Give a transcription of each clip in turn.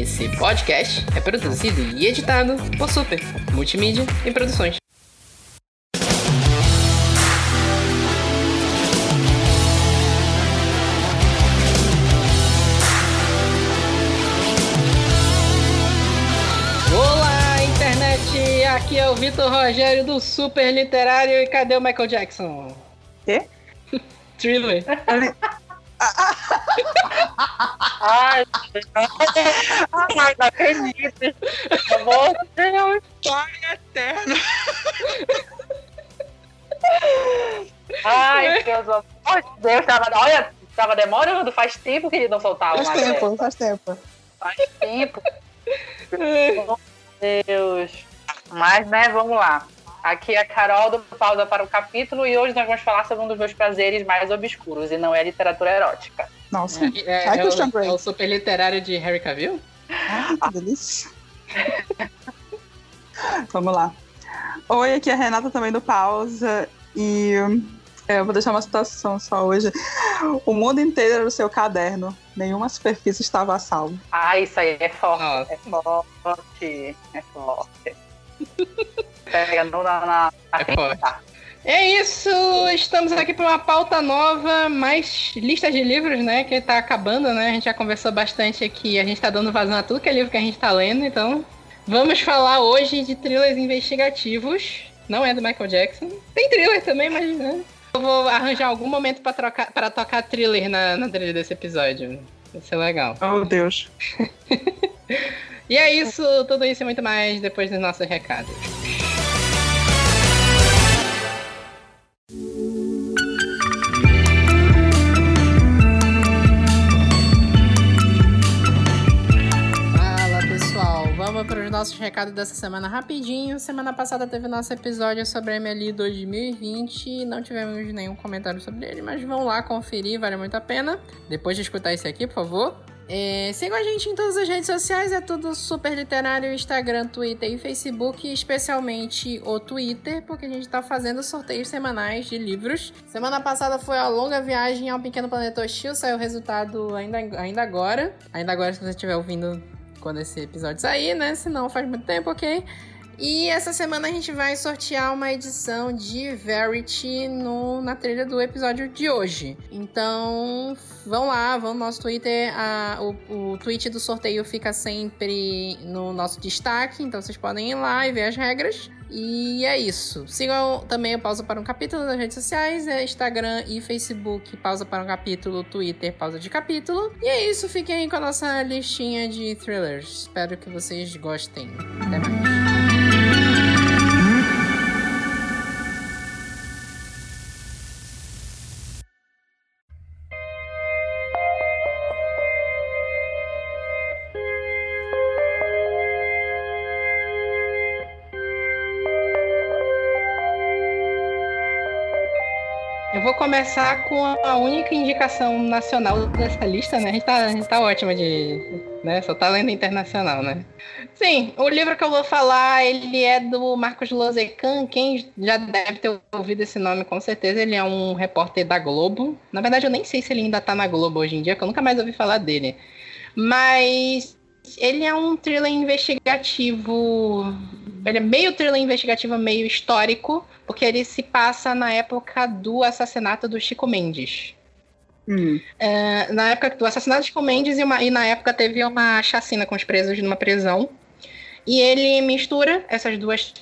Esse podcast é produzido e editado por Super Multimídia e Produções. Olá, internet! Aqui é o Vitor Rogério do Super Literário e cadê o Michael Jackson? Quê? Thriller. Ai, ai, não acredito. Você é um pai eterno. Ai, Deus, pelo amor de Deus, tava, olha, tava demorando, faz tempo que ele não soltava Faz tempo, faz tempo. Faz tempo. Meu Deus. Mas, né, vamos lá. Aqui é a Carol do Pausa para o Capítulo e hoje nós vamos falar sobre um dos meus prazeres mais obscuros e não é literatura erótica. Nossa, É, Ai, é Christian o, é o super literário de Harry Cavill? Ai, que delícia. Vamos lá. Oi, aqui é a Renata também do Pausa e é, eu vou deixar uma situação só hoje. O mundo inteiro era o seu caderno, nenhuma superfície estava a salvo. Ah, isso aí é forte. Nossa. É forte. É forte. Pega no, na, na, É forte. É isso! Estamos aqui para uma pauta nova, mais listas de livros, né? Que tá acabando, né? A gente já conversou bastante aqui, a gente tá dando vazão a tudo que é livro que a gente tá lendo, então. Vamos falar hoje de thrillers investigativos. Não é do Michael Jackson. Tem thriller também, mas né? Eu vou arranjar algum momento para trocar para tocar thriller na, na trilha desse episódio. Vai ser legal. Oh, Deus. E é isso, tudo isso e muito mais depois dos nossos recados. Nossos recados dessa semana rapidinho. Semana passada teve nosso episódio sobre a MLI 2020. Não tivemos nenhum comentário sobre ele, mas vão lá conferir, vale muito a pena. Depois de escutar esse aqui, por favor. É, sigam a gente em todas as redes sociais, é tudo super literário, Instagram, Twitter e Facebook, especialmente o Twitter, porque a gente tá fazendo sorteios semanais de livros. Semana passada foi a longa viagem ao Pequeno Planeta Hostil, saiu o resultado ainda, ainda agora. Ainda agora, se você estiver ouvindo quando esse episódio sair, né? Se não, faz muito tempo, ok? E essa semana a gente vai sortear uma edição de Verity no, na trilha do episódio de hoje. Então, vão lá, vão no nosso Twitter. A, o, o tweet do sorteio fica sempre no nosso destaque, então vocês podem ir lá e ver as regras. E é isso. Sigam também o Pausa para um Capítulo nas redes sociais, é Instagram e Facebook, Pausa para um Capítulo, Twitter, Pausa de Capítulo. E é isso, fiquem aí com a nossa listinha de thrillers. Espero que vocês gostem. Até mais. Começar com a única indicação nacional dessa lista, né? A gente tá, a gente tá ótima de. Né? Só tá lendo internacional, né? Sim, o livro que eu vou falar, ele é do Marcos Lozecan. Quem já deve ter ouvido esse nome, com certeza, ele é um repórter da Globo. Na verdade, eu nem sei se ele ainda tá na Globo hoje em dia, porque eu nunca mais ouvi falar dele. Mas ele é um thriller investigativo. Ele é meio thriller investigativo, meio histórico, porque ele se passa na época do assassinato do Chico Mendes. Hum. É, na época do assassinato de Chico Mendes e, uma- e na época teve uma chacina com os presos numa prisão. E ele mistura essas duas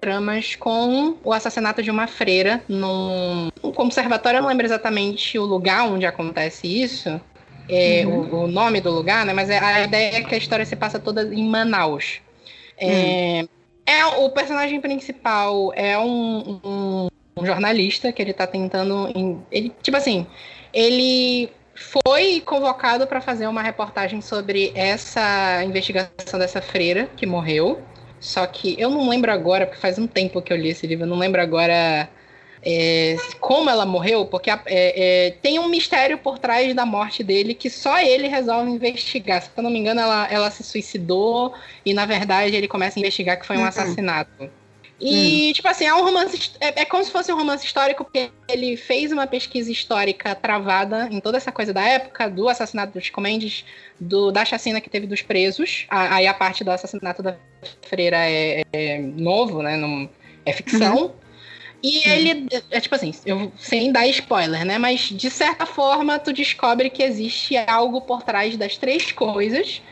tramas com o assassinato de uma freira num um conservatório. Eu não lembro exatamente o lugar onde acontece isso, é, o, o nome do lugar, né? Mas é- a ideia é que a história se passa toda em Manaus. É, é o personagem principal é um, um- um jornalista que ele tá tentando. ele, tipo assim, ele foi convocado para fazer uma reportagem sobre essa investigação dessa freira que morreu. Só que eu não lembro agora, porque faz um tempo que eu li esse livro, eu não lembro agora é, como ela morreu, porque é, é, tem um mistério por trás da morte dele que só ele resolve investigar. Se eu não me engano, ela, ela se suicidou e, na verdade, ele começa a investigar que foi um Uhum. assassinato. E, hum. tipo assim, é um romance. É, é, como se fosse um romance histórico, porque ele fez uma pesquisa histórica travada em toda essa coisa da época, do assassinato dos Mendes, do, da chacina que teve dos presos. Aí a parte do assassinato da freira é, é novo, né? Não, é ficção. Uhum. E ele, é tipo assim, eu, sem dar spoiler, né? Mas de certa forma, tu descobre que existe algo por trás das três coisas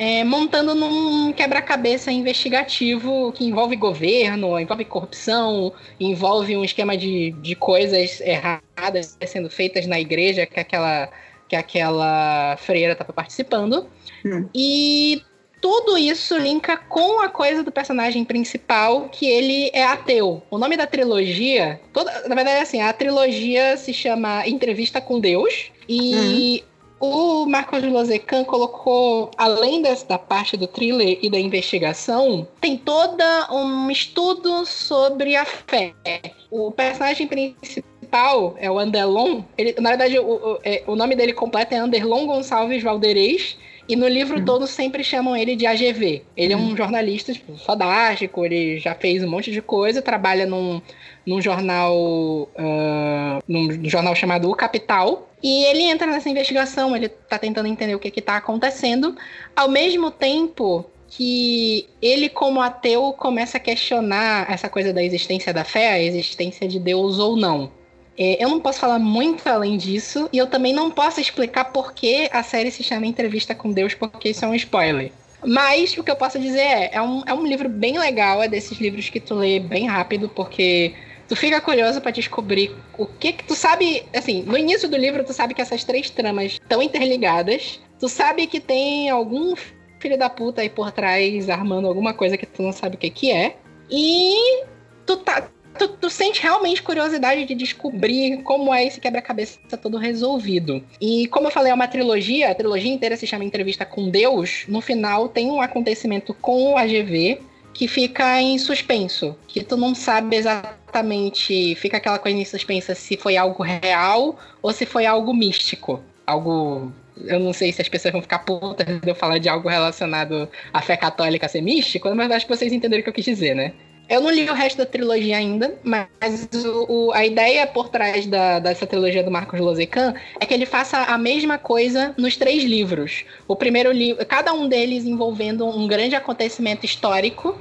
é, montando num quebra-cabeça investigativo que envolve governo, envolve corrupção, envolve um esquema de, de coisas erradas sendo feitas na igreja que aquela, que aquela freira estava participando. Hum. E tudo isso linka com a coisa do personagem principal, que ele é ateu. O nome da trilogia, toda, na verdade é assim, a trilogia se chama Entrevista com Deus. E uhum o Marcos Lozecan colocou, além dessa parte do thriller e da investigação, tem toda um estudo sobre a fé. O personagem principal é o Andelon. Ele, na verdade, o, o, é, o nome dele completo é Anderlon Gonçalves Valderez. E no livro uhum. todos sempre chamam ele de AGV. Ele uhum. é um jornalista tipo, fodástico, ele já fez um monte de coisa, trabalha num, num jornal. Uh, num jornal chamado O Capital. E ele entra nessa investigação, ele tá tentando entender o que, que tá acontecendo, ao mesmo tempo que ele, como ateu, começa a questionar essa coisa da existência da fé, a existência de Deus ou não. É, eu não posso falar muito além disso, e eu também não posso explicar por que a série se chama Entrevista com Deus, porque isso é um spoiler. Mas o que eu posso dizer é, é um, é um livro bem legal, é desses livros que tu lê bem rápido, porque tu fica curioso para descobrir o que que tu sabe, assim, no início do livro tu sabe que essas três tramas estão interligadas, tu sabe que tem algum filho da puta aí por trás armando alguma coisa que tu não sabe o que que é, e tu tá tu, tu sente realmente curiosidade de descobrir como é esse quebra-cabeça todo resolvido. E como eu falei, é uma trilogia, a trilogia inteira se chama Entrevista com Deus. No final tem um acontecimento com o AGV que fica em suspenso, que tu não sabe exatamente, fica aquela coisa em suspensa se foi algo real ou se foi algo místico, algo eu não sei se as pessoas vão ficar putas de eu falar de algo relacionado à fé católica ser místico, mas acho que vocês entenderam o que eu quis dizer, né? Eu não li o resto da trilogia ainda, mas o, o, a ideia por trás da, dessa trilogia do Marcos Lozecan é que ele faça a mesma coisa nos três livros. O primeiro livro, cada um deles envolvendo um grande acontecimento histórico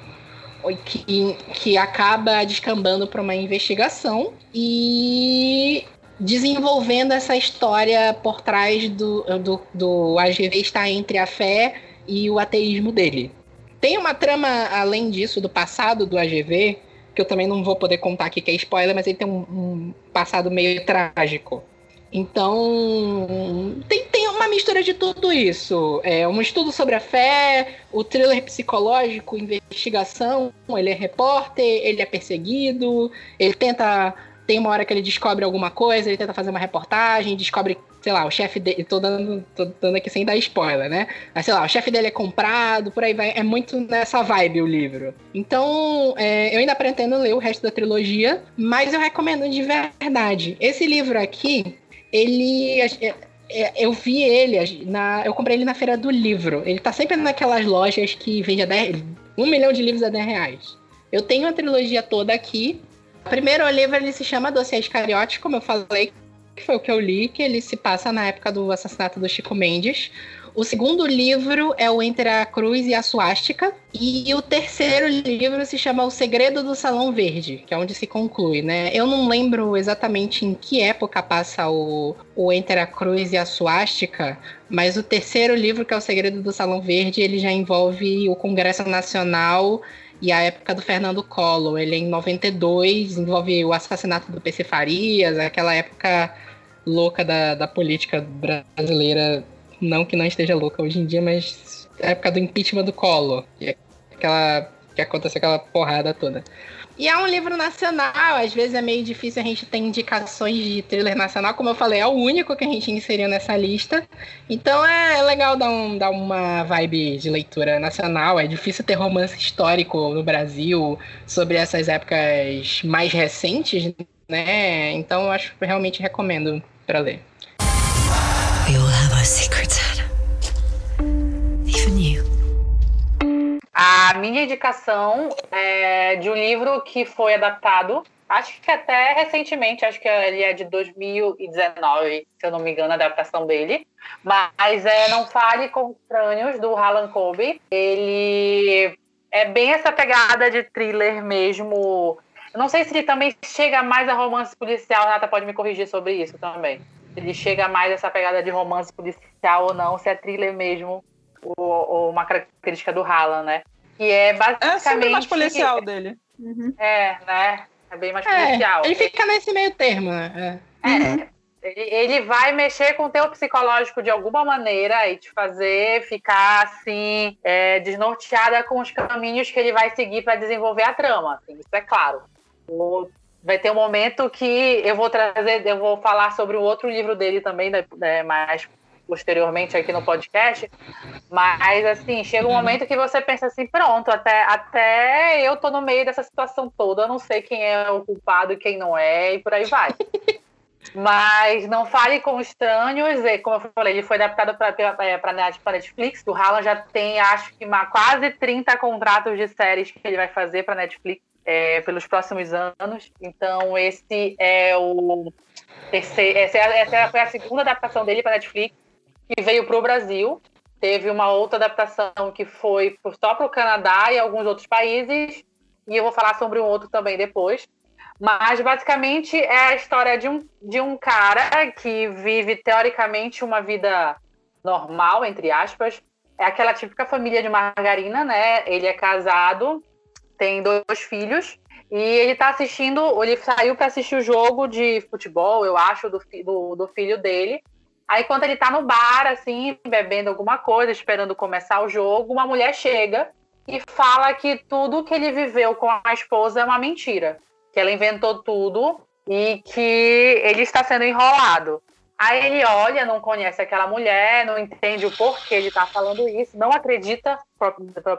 que, que acaba descambando para uma investigação e desenvolvendo essa história por trás do, do, do AGV estar entre a fé e o ateísmo dele. Tem uma trama, além disso, do passado do AGV, que eu também não vou poder contar aqui, que é spoiler, mas ele tem um, um passado meio trágico. Então, tem, tem uma mistura de tudo isso. É um estudo sobre a fé, o thriller psicológico, investigação. Ele é repórter, ele é perseguido, ele tenta. Tem uma hora que ele descobre alguma coisa, ele tenta fazer uma reportagem, descobre sei lá, o chefe dele. Tô dando, tô dando aqui sem dar spoiler, né? Mas sei lá, o chefe dele é comprado, por aí vai. É muito nessa vibe o livro. Então, é, eu ainda pretendo ler o resto da trilogia, mas eu recomendo de verdade. Esse livro aqui, ele. É, é, eu vi ele, na, eu comprei ele na feira do livro. Ele tá sempre naquelas lojas que vende a 10, um milhão de livros a 10 reais. Eu tenho a trilogia toda aqui. O primeiro livro ele se chama Dossiês Cariotes, como eu falei, foi o que eu li, que ele se passa na época do assassinato do Chico Mendes. O segundo livro é o Entre a Cruz e a Suástica. E o terceiro livro se chama O Segredo do Salão Verde, que é onde se conclui, né? Eu não lembro exatamente em que época passa o, o Entre a Cruz e a Suástica, mas o terceiro livro, que é O Segredo do Salão Verde, ele já envolve o Congresso Nacional e a época do Fernando Collor. Ele é em 92, envolve o assassinato do PC Farias, aquela época louca da, da política brasileira. Não que não esteja louca hoje em dia, mas a época do impeachment do Collor. E aquela, que aconteceu aquela porrada toda. E é um livro nacional, às vezes é meio difícil a gente ter indicações de thriller nacional, como eu falei, é o único que a gente inseriu nessa lista. Então é legal dar, um, dar uma vibe de leitura nacional, é difícil ter romance histórico no Brasil sobre essas épocas mais recentes, né? Então eu acho que realmente recomendo para ler. We all have our secrets, Ah, a minha indicação é de um livro que foi adaptado, acho que até recentemente, acho que ele é de 2019, se eu não me engano, a adaptação dele. Mas é Não Fale com Estranhos, do Harlan Coben. Ele é bem essa pegada de thriller mesmo. Eu não sei se ele também chega mais a romance policial, Nata pode me corrigir sobre isso também. Se ele chega mais a essa pegada de romance policial ou não, se é thriller mesmo, ou, uma característica do Harlan, né? Que é basicamente. É sempre mais policial dele. Uhum. É, né? É bem mais é, policial. Ele fica nesse meio termo, né? É. Uhum. Ele, ele vai mexer com o teu psicológico de alguma maneira e te fazer ficar assim, é, desnorteada com os caminhos que ele vai seguir para desenvolver a trama. Assim, isso é claro. Vai ter um momento que eu vou trazer, eu vou falar sobre o outro livro dele também, né, né mais posteriormente aqui no podcast. Mas, assim, chega um momento que você pensa assim: pronto, até, até eu tô no meio dessa situação toda, eu não sei quem é o culpado e quem não é, e por aí vai. Mas não fale com estranhos, e, como eu falei, ele foi adaptado para é, Netflix. O Haaland já tem, acho que, uma, quase 30 contratos de séries que ele vai fazer para Netflix é, pelos próximos anos. Então, esse é o terceiro. Essa, é, essa foi a segunda adaptação dele para Netflix que veio para o Brasil. Teve uma outra adaptação que foi só para o Canadá e alguns outros países. E eu vou falar sobre um outro também depois. Mas basicamente é a história de um, de um cara que vive teoricamente uma vida normal, entre aspas. É aquela típica família de margarina, né? Ele é casado, tem dois filhos. E ele tá assistindo, ele saiu para assistir o jogo de futebol, eu acho, do, do, do filho dele. Aí, quando ele tá no bar, assim, bebendo alguma coisa, esperando começar o jogo, uma mulher chega e fala que tudo que ele viveu com a esposa é uma mentira. Que ela inventou tudo e que ele está sendo enrolado. Aí ele olha, não conhece aquela mulher, não entende o porquê ele está falando isso, não acredita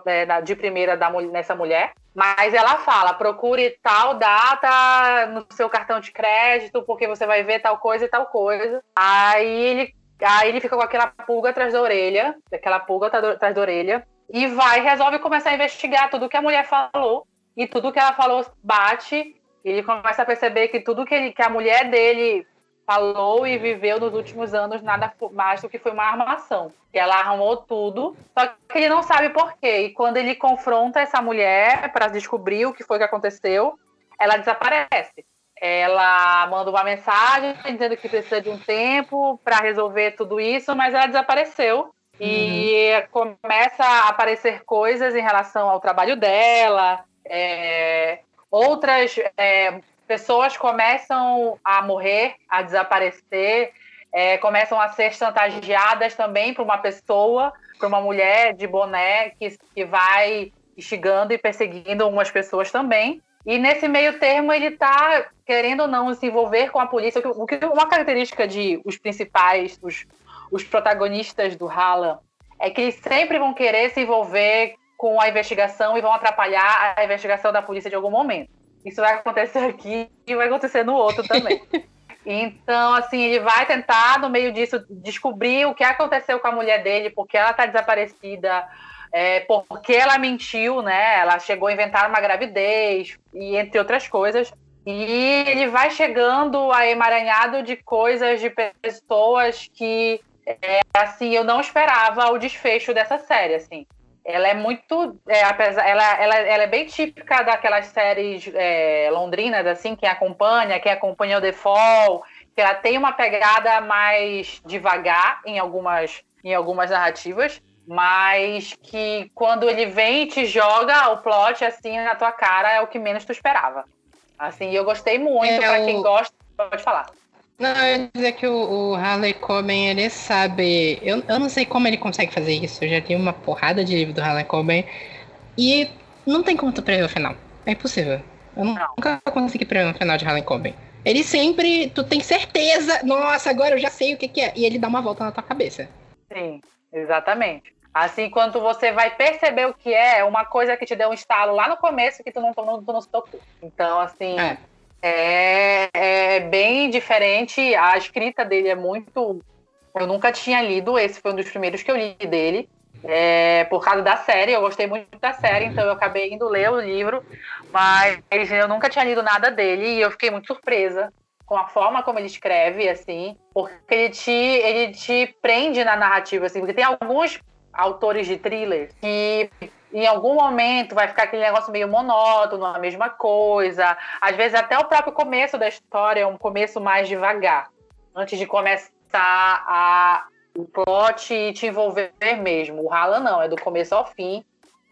é, de primeira nessa mulher, mas ela fala: procure tal data no seu cartão de crédito, porque você vai ver tal coisa e tal coisa. Aí ele, aí ele fica com aquela pulga atrás da orelha, aquela pulga atrás da orelha, e vai, resolve começar a investigar tudo que a mulher falou, e tudo que ela falou bate. Ele começa a perceber que tudo que, ele, que a mulher dele falou e viveu nos últimos anos nada mais do que foi uma armação. Que ela armou tudo, só que ele não sabe por quê. E quando ele confronta essa mulher para descobrir o que foi que aconteceu, ela desaparece. Ela manda uma mensagem dizendo que precisa de um tempo para resolver tudo isso, mas ela desapareceu. E uhum. começa a aparecer coisas em relação ao trabalho dela, é, outras é, pessoas começam a morrer, a desaparecer, é, começam a ser chantageadas também por uma pessoa, por uma mulher de boné que, que vai instigando e perseguindo algumas pessoas também. E nesse meio termo ele está querendo ou não se envolver com a polícia. O que uma característica de os principais, os, os protagonistas do Hala, é que eles sempre vão querer se envolver com a investigação e vão atrapalhar a investigação da polícia de algum momento. Isso vai acontecer aqui e vai acontecer no outro também. Então, assim, ele vai tentar, no meio disso, descobrir o que aconteceu com a mulher dele, porque ela está desaparecida, é, porque ela mentiu, né? Ela chegou a inventar uma gravidez, e entre outras coisas. E ele vai chegando a emaranhado de coisas, de pessoas que, é, assim, eu não esperava o desfecho dessa série, assim ela é muito. É, apesar, ela, ela, ela é bem típica daquelas séries é, londrinas, assim, quem acompanha, quem acompanha o Fall, que ela tem uma pegada mais devagar em algumas, em algumas narrativas, mas que quando ele vem e te joga o plot assim na tua cara é o que menos tu esperava. Assim, eu gostei muito, é, para quem gosta, pode falar. Não, eu ia dizer que o, o Harley Coben, ele sabe. Eu, eu não sei como ele consegue fazer isso. Eu já tenho uma porrada de livro do Harley Coben. E não tem como tu prever o final. É impossível. Eu não. nunca consegui prever o final de Harley Coben. Ele sempre. Tu tem certeza. Nossa, agora eu já sei o que, que é. E ele dá uma volta na tua cabeça. Sim, exatamente. Assim, quando você vai perceber o que é, é uma coisa que te deu um estalo lá no começo que tu não, tu não, tu não se tocou. Então, assim, é. É, é bem diferente. A escrita dele é muito. Eu nunca tinha lido, esse foi um dos primeiros que eu li dele. é, por causa da série. Eu gostei muito da série, então eu acabei indo ler o livro, mas eu nunca tinha lido nada dele e eu fiquei muito surpresa com a forma como ele escreve, assim, porque ele te, ele te prende na narrativa, assim, porque tem alguns autores de thriller que em algum momento vai ficar aquele negócio meio monótono, a mesma coisa. Às vezes até o próprio começo da história é um começo mais devagar, antes de começar a o plot e te envolver mesmo. O Rala não, é do começo ao fim.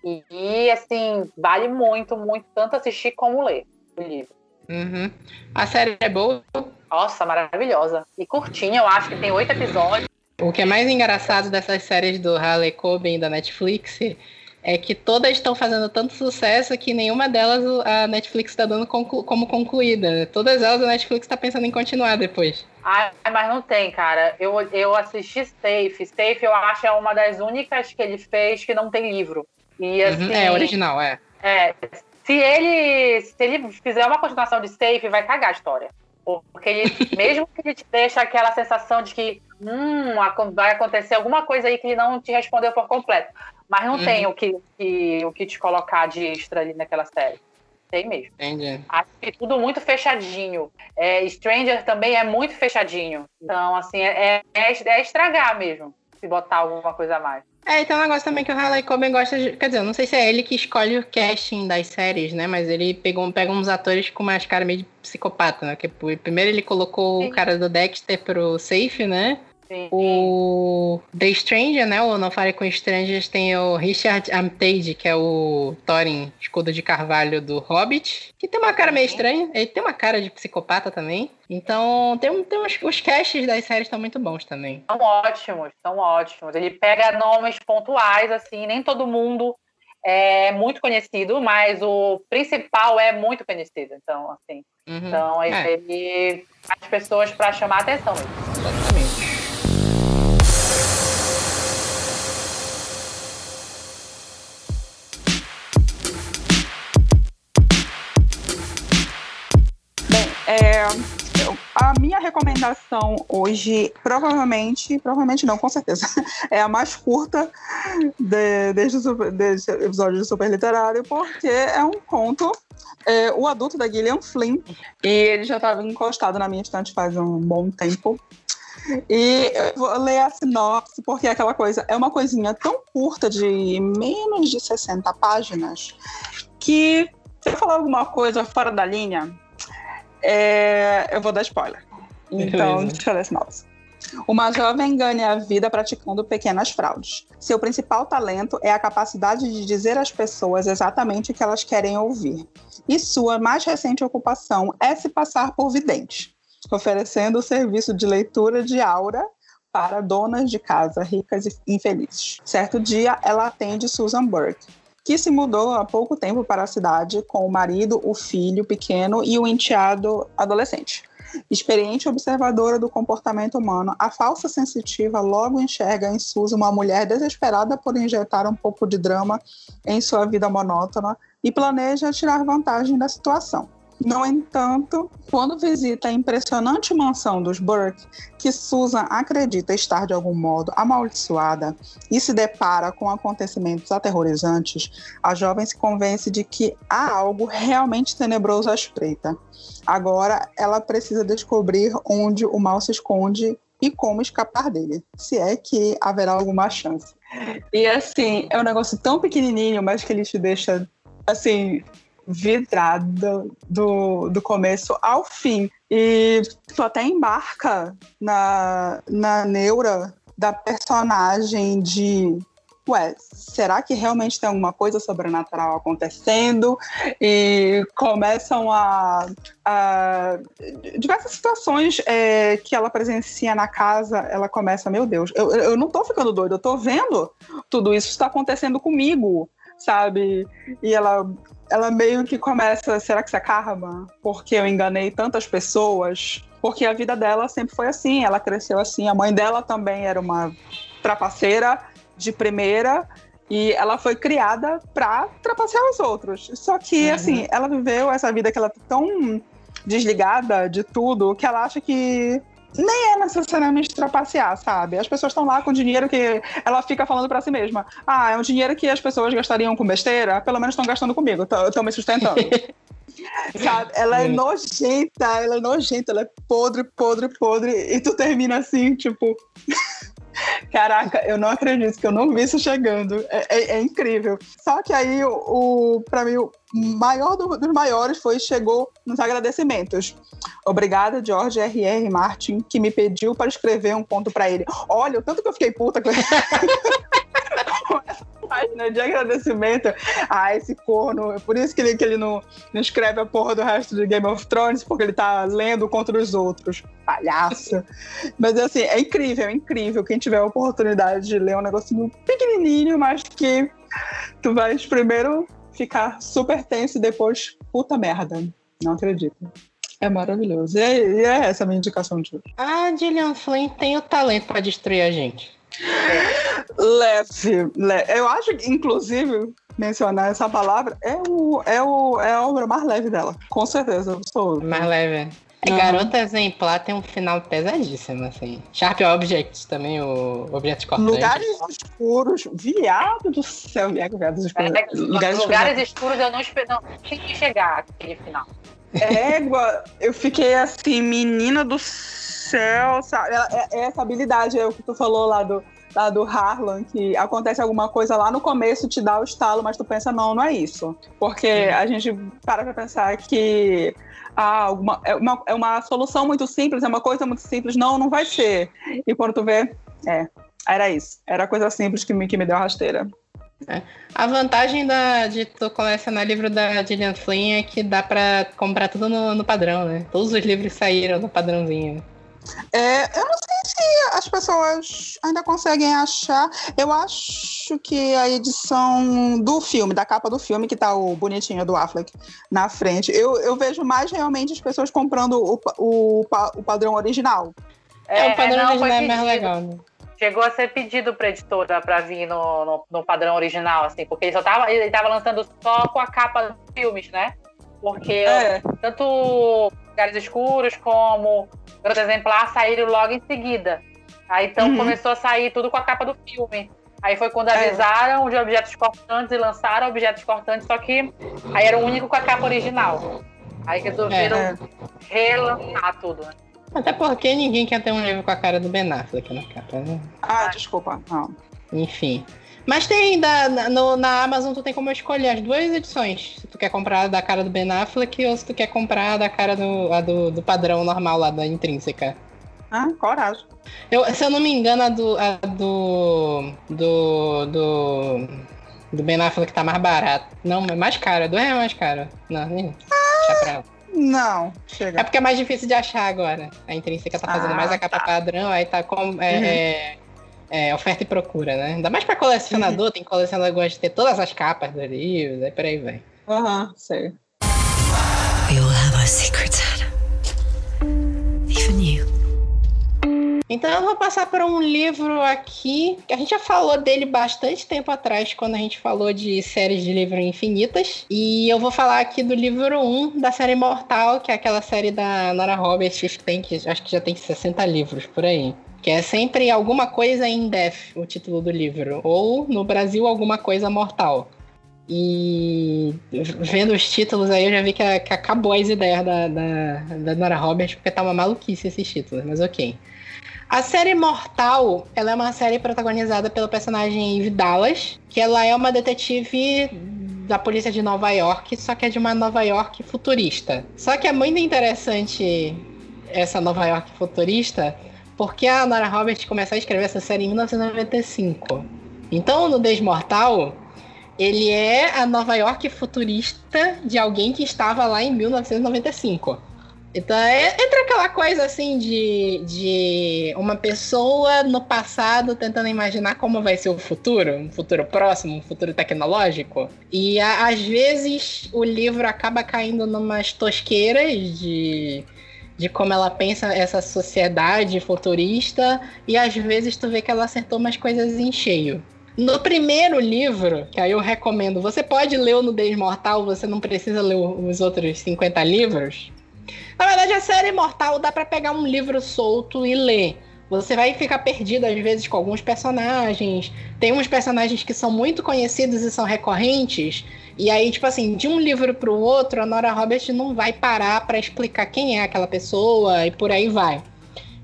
E, e, assim, vale muito, muito, tanto assistir como ler o livro. Uhum. A série é boa? Nossa, maravilhosa. E curtinha, eu acho que tem oito episódios. O que é mais engraçado dessas séries do Harley Coben da Netflix é que todas estão fazendo tanto sucesso que nenhuma delas a Netflix está dando conclu como concluída. Todas elas a Netflix está pensando em continuar depois. Ah, mas não tem, cara. Eu, eu assisti Safe. Safe eu acho é uma das únicas que ele fez que não tem livro. E, uhum. assim, uhum, é original, é. É. Se ele, se ele fizer uma continuação de Safe, vai cagar a história. Porque ele, mesmo que ele te deixe aquela sensação de que hum, vai acontecer alguma coisa aí que ele não te respondeu por completo. Mas não uhum. tem o que, que, o que te colocar de extra ali naquela série. Tem mesmo. Entendi. Acho que tudo muito fechadinho. É, Stranger também é muito fechadinho. Então, assim, é, é, é estragar mesmo, se botar alguma coisa a mais. É, então um negócio também que o Harley Coben gosta de. Quer dizer, eu não sei se é ele que escolhe o casting das séries, né? Mas ele pegou, pega uns atores com umas caras meio de psicopata, né? Porque primeiro ele colocou Sim. o cara do Dexter pro Safe, né? Sim. O The Stranger, né? O Não Fale com Strangers tem o Richard Armitage, que é o Thorin, escudo de carvalho do Hobbit, que tem uma cara meio estranha. Ele tem uma cara de psicopata também. Então, tem, tem uns, os casts das séries estão muito bons também. São ótimos, são ótimos. Ele pega nomes pontuais, assim, nem todo mundo é muito conhecido, mas o principal é muito conhecido. Então, assim. Uhum. Então, é. ele as pessoas para chamar a atenção mesmo. É, a minha recomendação hoje, provavelmente, provavelmente não, com certeza, é a mais curta de, desde, o, desde o episódio do Super Literário, porque é um conto, é, O Adulto da Gillian Flynn, e ele já estava encostado na minha estante faz um bom tempo. E eu vou ler a sinopse, porque é aquela coisa, é uma coisinha tão curta de menos de 60 páginas, que se eu falar alguma coisa fora da linha, é, eu vou dar spoiler. Então, ler sinopse. Uma jovem ganha a vida praticando pequenas fraudes. Seu principal talento é a capacidade de dizer às pessoas exatamente o que elas querem ouvir. E sua mais recente ocupação é se passar por vidente, oferecendo o serviço de leitura de aura para donas de casa ricas e infelizes. Certo dia, ela atende Susan Burke, que se mudou há pouco tempo para a cidade com o marido, o filho pequeno e o enteado adolescente. Experiente observadora do comportamento humano, a falsa sensitiva logo enxerga em Suzy uma mulher desesperada por injetar um pouco de drama em sua vida monótona e planeja tirar vantagem da situação. No entanto, quando visita a impressionante mansão dos Burke, que Susan acredita estar de algum modo amaldiçoada e se depara com acontecimentos aterrorizantes, a jovem se convence de que há algo realmente tenebroso à espreita. Agora ela precisa descobrir onde o mal se esconde e como escapar dele, se é que haverá alguma chance. E assim, é um negócio tão pequenininho, mas que ele te deixa assim vidrada do, do começo ao fim. E tu até embarca na, na neura da personagem de ué, será que realmente tem alguma coisa sobrenatural acontecendo? E começam a. a diversas situações é, que ela presencia na casa, ela começa, meu Deus, eu, eu não tô ficando doida, eu tô vendo tudo isso está acontecendo comigo, sabe? E ela ela meio que começa, será que isso é karma? Porque eu enganei tantas pessoas? Porque a vida dela sempre foi assim, ela cresceu assim. A mãe dela também era uma trapaceira de primeira e ela foi criada para trapacear os outros. Só que, uhum. assim, ela viveu essa vida que ela tá tão desligada de tudo que ela acha que nem é necessariamente trapacear, sabe? As pessoas estão lá com dinheiro que ela fica falando para si mesma. Ah, é um dinheiro que as pessoas gastariam com besteira, pelo menos estão gastando comigo, estão me sustentando. sabe? Ela é nojenta, ela é nojenta, ela é podre, podre, podre, e tu termina assim, tipo. Caraca, eu não acredito que eu não vi isso chegando. É, é, é incrível. Só que aí, o, o para mim, o maior do, dos maiores foi chegou nos agradecimentos. Obrigada, George R.R. Martin, que me pediu para escrever um conto para ele. Olha, o tanto que eu fiquei puta com página de agradecimento a esse corno. É por isso que ele, que ele não, não escreve a porra do resto de Game of Thrones, porque ele tá lendo contra os outros. Palhaço. Mas assim, é incrível, é incrível. Quem tiver a oportunidade de ler um negocinho pequenininho, mas que tu vais primeiro ficar super tenso e depois, puta merda. Não acredito. É maravilhoso. E é, e é essa a minha indicação de hoje. A Gillian Flynn tem o talento para destruir a gente. Leve, leve. Eu acho que, inclusive, mencionar essa palavra é, o, é, o, é a obra mais leve dela. Com certeza, absoluta. Mais leve. É, uhum. Garota Exemplar tem um final pesadíssimo, assim. Sharp Objects também, o Objetos Cortantes. Lugares escuros, viado do céu, viados escuros. É, lugares, lugares escuros eu não, não que chegar aquele final. Égua, eu fiquei assim, menina do céu, sabe? É, é essa habilidade, é o que tu falou lá do, lá do Harlan, que acontece alguma coisa lá no começo, te dá o estalo, mas tu pensa, não, não é isso. Porque a gente para pra pensar que ah, é, uma, é uma solução muito simples, é uma coisa muito simples, não, não vai ser. E quando tu vê, é, era isso. Era a coisa simples que me, que me deu a rasteira. É. A vantagem da, de tu colecionar livro da Gillian Flynn é que dá pra comprar tudo no, no padrão, né? Todos os livros saíram no padrãozinho. É, eu não sei se as pessoas ainda conseguem achar. Eu acho que a edição do filme, da capa do filme, que tá o bonitinho do Affleck na frente, eu, eu vejo mais realmente as pessoas comprando o, o, o padrão original. É, é o padrão não, original é mais legal, né? Chegou a ser pedido pra editora pra vir no, no, no, padrão original, assim, porque ele só tava, ele tava lançando só com a capa dos filmes, né? Porque é. tanto Lugares Escuros como Garota Exemplar saíram logo em seguida. Aí então uhum. começou a sair tudo com a capa do filme. Aí foi quando é. avisaram de objetos cortantes e lançaram objetos cortantes, só que aí era o único com a capa original. Aí resolveram é. relançar tudo, né? Até porque ninguém quer ter um livro com a cara do Ben Affleck na capa, né? Ah, desculpa. Não. Enfim. Mas tem da, no, na Amazon tu tem como escolher as duas edições. Se tu quer comprar da cara do Ben Affleck ou se tu quer comprar da cara do, a do, do padrão normal lá da intrínseca. Ah, coragem. Eu, se eu não me engano, a do. A do. Do. Do. Do Ben Affleck tá mais barato. Não, é mais caro. É dois reais mais caro. Não, nem. Ah, deixa pra. Não, chega. É porque é mais difícil de achar agora. A intrínseca tá fazendo ah, mais a capa tá. padrão, aí tá com. É, uhum. é, é, oferta e procura, né? Ainda mais pra colecionador, tem colecionador que gosta de ter todas as capas do livro, aí por aí vem. Aham, uhum, sei. We all have our secrets, Even you. Então eu vou passar por um livro aqui, que a gente já falou dele bastante tempo atrás, quando a gente falou de séries de livro infinitas. E eu vou falar aqui do livro 1 da série Mortal, que é aquela série da Nora Roberts, que tem, que acho que já tem 60 livros por aí. Que é sempre alguma coisa em death, o título do livro. Ou, no Brasil, alguma coisa mortal. E vendo os títulos aí, eu já vi que, que acabou as ideias da, da, da Nora Roberts, porque tá uma maluquice esses títulos, mas ok. A série Mortal, ela é uma série protagonizada pelo personagem Eve Dallas, que ela é uma detetive da polícia de Nova York, só que é de uma Nova York futurista. Só que é muito interessante essa Nova York futurista, porque a Nora Roberts começou a escrever essa série em 1995. Então, no Desmortal, ele é a Nova York futurista de alguém que estava lá em 1995. Então, é, entra aquela coisa assim de, de uma pessoa no passado tentando imaginar como vai ser o futuro, um futuro próximo, um futuro tecnológico. E a, às vezes o livro acaba caindo numas tosqueiras de de como ela pensa essa sociedade futurista e às vezes tu vê que ela acertou umas coisas em cheio. No primeiro livro, que aí eu recomendo, você pode ler o Nudez Mortal, você não precisa ler os outros 50 livros. Na verdade, a série Imortal dá para pegar um livro solto e ler. Você vai ficar perdido às vezes com alguns personagens. Tem uns personagens que são muito conhecidos e são recorrentes. E aí, tipo assim, de um livro para o outro, a Nora Roberts não vai parar para explicar quem é aquela pessoa e por aí vai.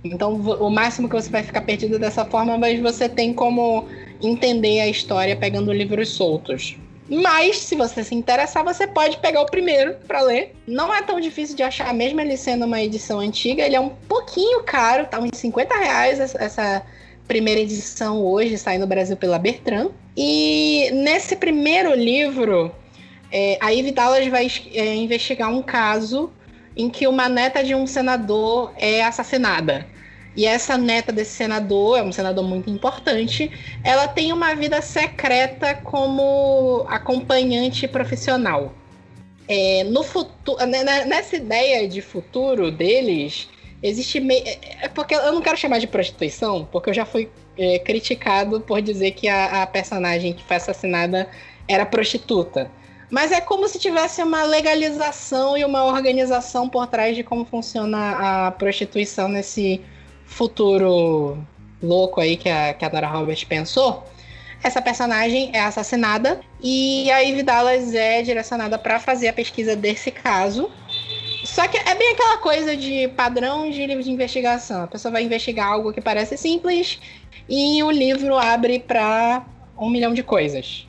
Então, o máximo que você vai ficar perdido dessa forma, mas você tem como entender a história pegando livros soltos. Mas, se você se interessar, você pode pegar o primeiro para ler. Não é tão difícil de achar, mesmo ele sendo uma edição antiga. Ele é um pouquinho caro, tá uns 50 reais essa primeira edição hoje, sai no Brasil pela Bertrand. E nesse primeiro livro, é, a Ivy Dallas vai é, investigar um caso em que uma neta de um senador é assassinada. E essa neta desse senador, é um senador muito importante, ela tem uma vida secreta como acompanhante profissional. É, no futuro, né, né, nessa ideia de futuro deles, existe. É, é porque eu não quero chamar de prostituição, porque eu já fui é, criticado por dizer que a, a personagem que foi assassinada era prostituta. Mas é como se tivesse uma legalização e uma organização por trás de como funciona a prostituição nesse futuro louco aí que a, que a Dora Roberts pensou, essa personagem é assassinada e a Ivy Dallas é direcionada para fazer a pesquisa desse caso. Só que é bem aquela coisa de padrão de livro de investigação. A pessoa vai investigar algo que parece simples e o livro abre para um milhão de coisas.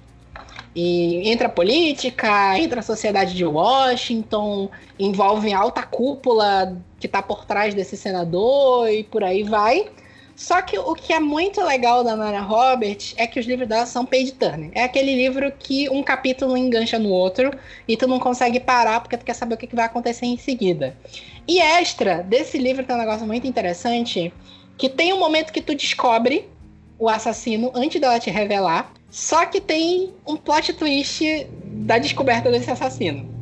E entra a política, entra a sociedade de Washington, envolve alta cúpula que está por trás desse senador e por aí vai. Só que o que é muito legal da Nana Roberts é que os livros dela são page turner. É aquele livro que um capítulo engancha no outro e tu não consegue parar porque tu quer saber o que vai acontecer em seguida. E extra desse livro tem um negócio muito interessante que tem um momento que tu descobre o assassino antes dela te revelar. Só que tem um plot twist da descoberta desse assassino.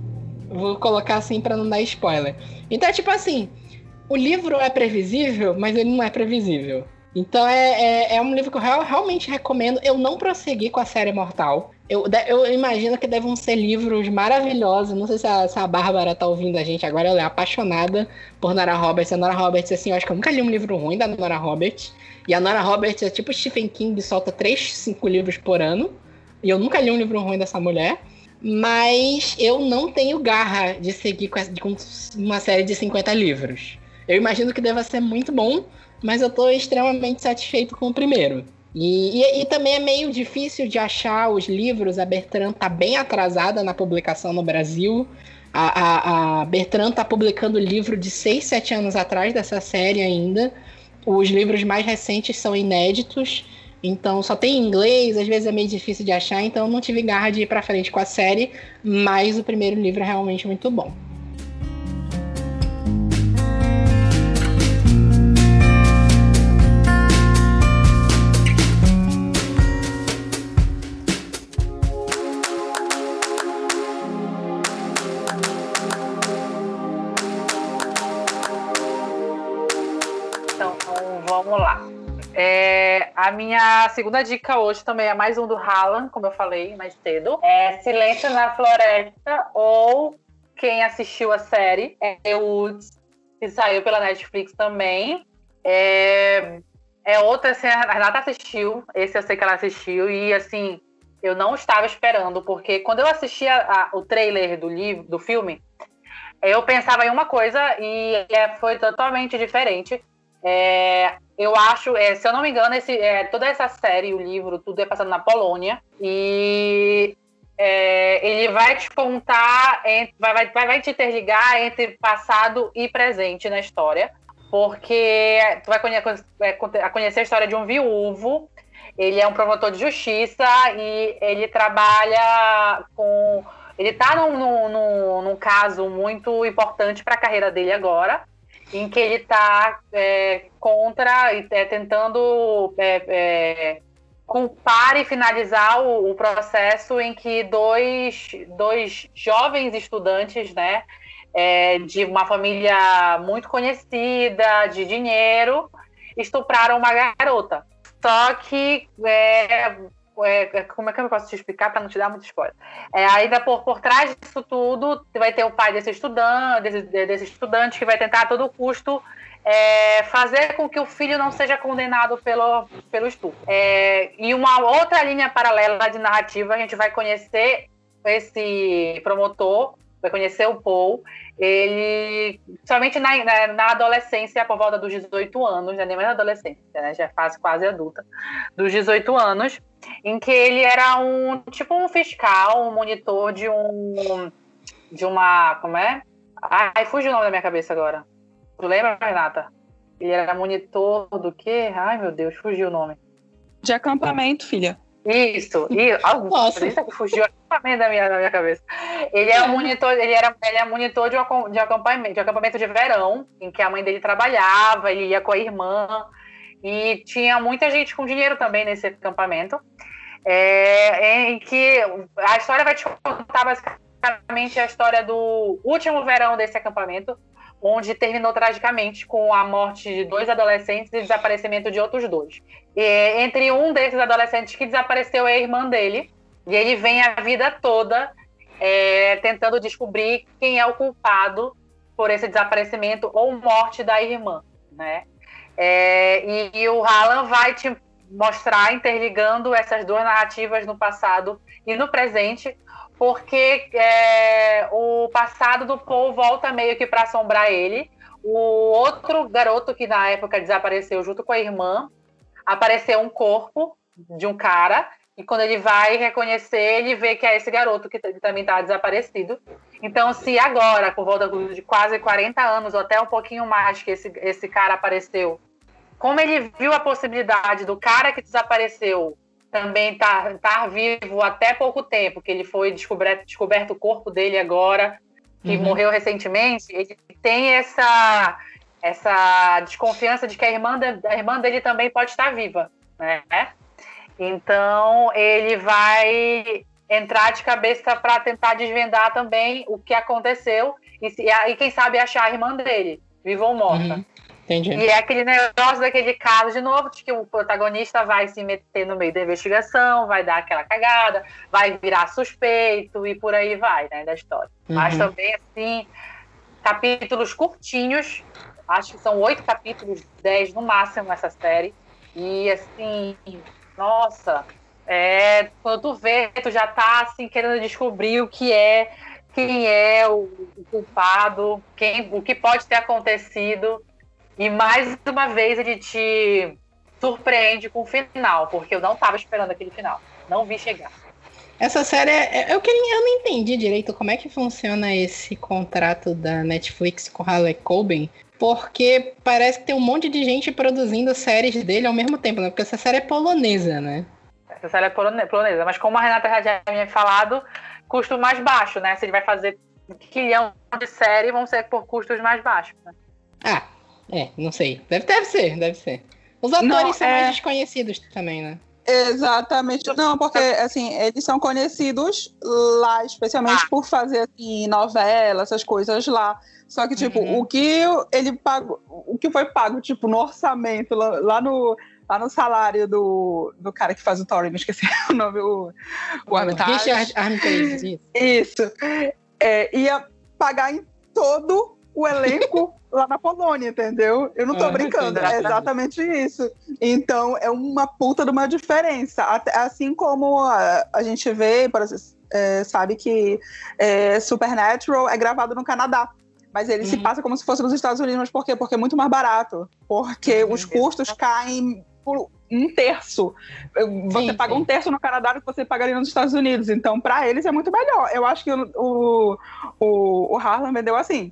Vou colocar assim para não dar spoiler. Então é tipo assim: o livro é previsível, mas ele não é previsível. Então é, é, é um livro que eu realmente recomendo. Eu não prossegui com a série Mortal. Eu, eu imagino que devem ser livros maravilhosos. Não sei se a, se a Bárbara tá ouvindo a gente agora. Ela é apaixonada por Nora Roberts. A Nora Roberts, assim, eu acho que eu nunca li um livro ruim da Nora Roberts. E a Nora Roberts é tipo Stephen King, solta 3, 5 livros por ano. E eu nunca li um livro ruim dessa mulher. Mas eu não tenho garra de seguir com, essa, com uma série de 50 livros. Eu imagino que deva ser muito bom, mas eu tô extremamente satisfeito com o primeiro. E, e, e, também é meio difícil de achar os livros. A Bertrand tá bem atrasada na publicação no Brasil. A, a, a Bertrand tá publicando livro de 6, 7 anos atrás dessa série ainda. Os livros mais recentes são inéditos, então só tem em inglês, às vezes é meio difícil de achar, então não tive garra de ir para frente com a série, mas o primeiro livro é realmente muito bom. A minha segunda dica hoje também é mais um do Haaland, como eu falei mais cedo. É Silêncio na Floresta ou quem assistiu a série é o que saiu pela Netflix também. É, é outra, assim, a Renata assistiu, esse eu sei que ela assistiu, e assim, eu não estava esperando, porque quando eu assisti a, a, o trailer do livro, do filme, eu pensava em uma coisa e é, foi totalmente diferente. É, eu acho, é, se eu não me engano, esse, é, toda essa série, o livro, tudo é passado na Polônia. E é, ele vai te contar, vai, vai, vai te interligar entre passado e presente na história. Porque tu vai conhecer, é, conhecer a história de um viúvo. Ele é um promotor de justiça e ele trabalha com. Ele está num, num, num caso muito importante para a carreira dele agora em que ele está é, contra e é, tentando é, é, culpar e finalizar o, o, processo em que dois, dois jovens estudantes, né, é, de uma família muito conhecida, de dinheiro, estupraram uma garota. Só que é, é, como é que eu posso te explicar para não te dar muito spoiler? É, ainda por, por trás disso tudo, vai ter o pai desse estudante, desse, desse estudante que vai tentar a todo custo é, fazer com que o filho não seja condenado pelo, pelo estupro. É, e uma outra linha paralela de narrativa, a gente vai conhecer esse promotor, vai conhecer o Paul, ele, somente na, na, na, adolescência, por volta dos 18 anos, né, nem mais na adolescência, né, já é fase quase adulta, dos 18 anos, em que ele era um, tipo um fiscal, um monitor de um, de uma, como é? Ai, fugiu o nome da minha cabeça agora. Tu lembra, Renata? Ele era monitor do quê? Ai, meu Deus, fugiu o nome. De acampamento, filha. Isso, isso. Nossa. Isso que fugiu acampamento da minha, da minha cabeça. Ele é monitor, ele era, ele é monitor de, de acampamento, de acampamento de verão, em que a mãe dele trabalhava, ele ia com a irmã, e tinha muita gente com dinheiro também nesse acampamento. É, em que a história vai te contar basicamente a história do último verão desse acampamento, onde terminou tragicamente com a morte de dois adolescentes e desaparecimento de outros dois. E, entre um desses adolescentes que desapareceu é a irmã dele, e ele vem a vida toda é, tentando descobrir quem é o culpado por esse desaparecimento ou morte da irmã, né? É, e, e, o Alan vai te mostrar interligando essas duas narrativas no passado e no presente porque é, o passado do Paul volta meio que para assombrar ele. O outro garoto que na época desapareceu junto com a irmã, apareceu um corpo de um cara e quando ele vai reconhecer, ele vê que é esse garoto que também está desaparecido. Então, se agora, por volta de quase 40 anos, ou até um pouquinho mais, que esse, esse cara apareceu, como ele viu a possibilidade do cara que desapareceu também estar tá, tá vivo até pouco tempo, que ele foi descoberto, descoberto o corpo dele agora, que uhum. morreu recentemente, ele tem essa, essa desconfiança de que a irmã, de, a irmã dele também pode estar viva, né? Então ele vai entrar de cabeça para tentar desvendar também o que aconteceu e, e, quem sabe achar a irmã dele, viva ou morta. Uhum. Entendi. E é aquele negócio daquele caso de novo, de que o protagonista vai se meter no meio da investigação, vai dar aquela cagada, vai virar suspeito e por aí vai, né, da história. Uhum. Mas também, assim, capítulos curtinhos, acho que são oito capítulos, dez no máximo essa série. E, assim, nossa, é, quando tu vê, tu já tá, assim, querendo descobrir o que é, quem é o, o culpado, quem, o que pode ter acontecido. E mais uma vez ele te surpreende com o final, porque eu não estava esperando aquele final. Não vi chegar. Essa série, é, é, eu, queria, eu não entendi direito como é que funciona esse contrato da Netflix com Harley Coben, porque parece que tem um monte de gente produzindo séries dele ao mesmo tempo, né? Porque essa série é polonesa, né? Essa série é polonesa, mas como a Renata já tinha falado, custo mais baixo, né? Se ele vai fazer um quilhão de série, vão ser por custos mais baixos. Né? Ah, é, não sei. Deve, deve ser, deve ser. Os atores não, são é... mais desconhecidos também, né? Exatamente. Não, porque assim, eles são conhecidos lá, especialmente ah. por fazer assim, novela, essas coisas lá. Só que, tipo, uhum. o que ele pagou, o que foi pago, tipo, no orçamento, lá, lá no, lá no salário do, do cara que faz o Thor, me esqueci o nome, o, o Armitage. Richard Armitage, isso. É, ia pagar em todo o elenco lá na Polônia, entendeu? Eu não tô ah, brincando, é exatamente isso. Então, é uma puta de uma diferença. Assim como a, a gente vê, por exemplo, é, sabe que é, Supernatural é gravado no Canadá. Mas ele uhum. se passa como se fosse nos Estados Unidos. Mas por quê? Porque é muito mais barato. Porque uhum. os custos caem por um terço. Você sim, paga sim. um terço no Canadá do que você pagaria nos Estados Unidos. Então, para eles é muito melhor. Eu acho que o, o, o Harlan vendeu assim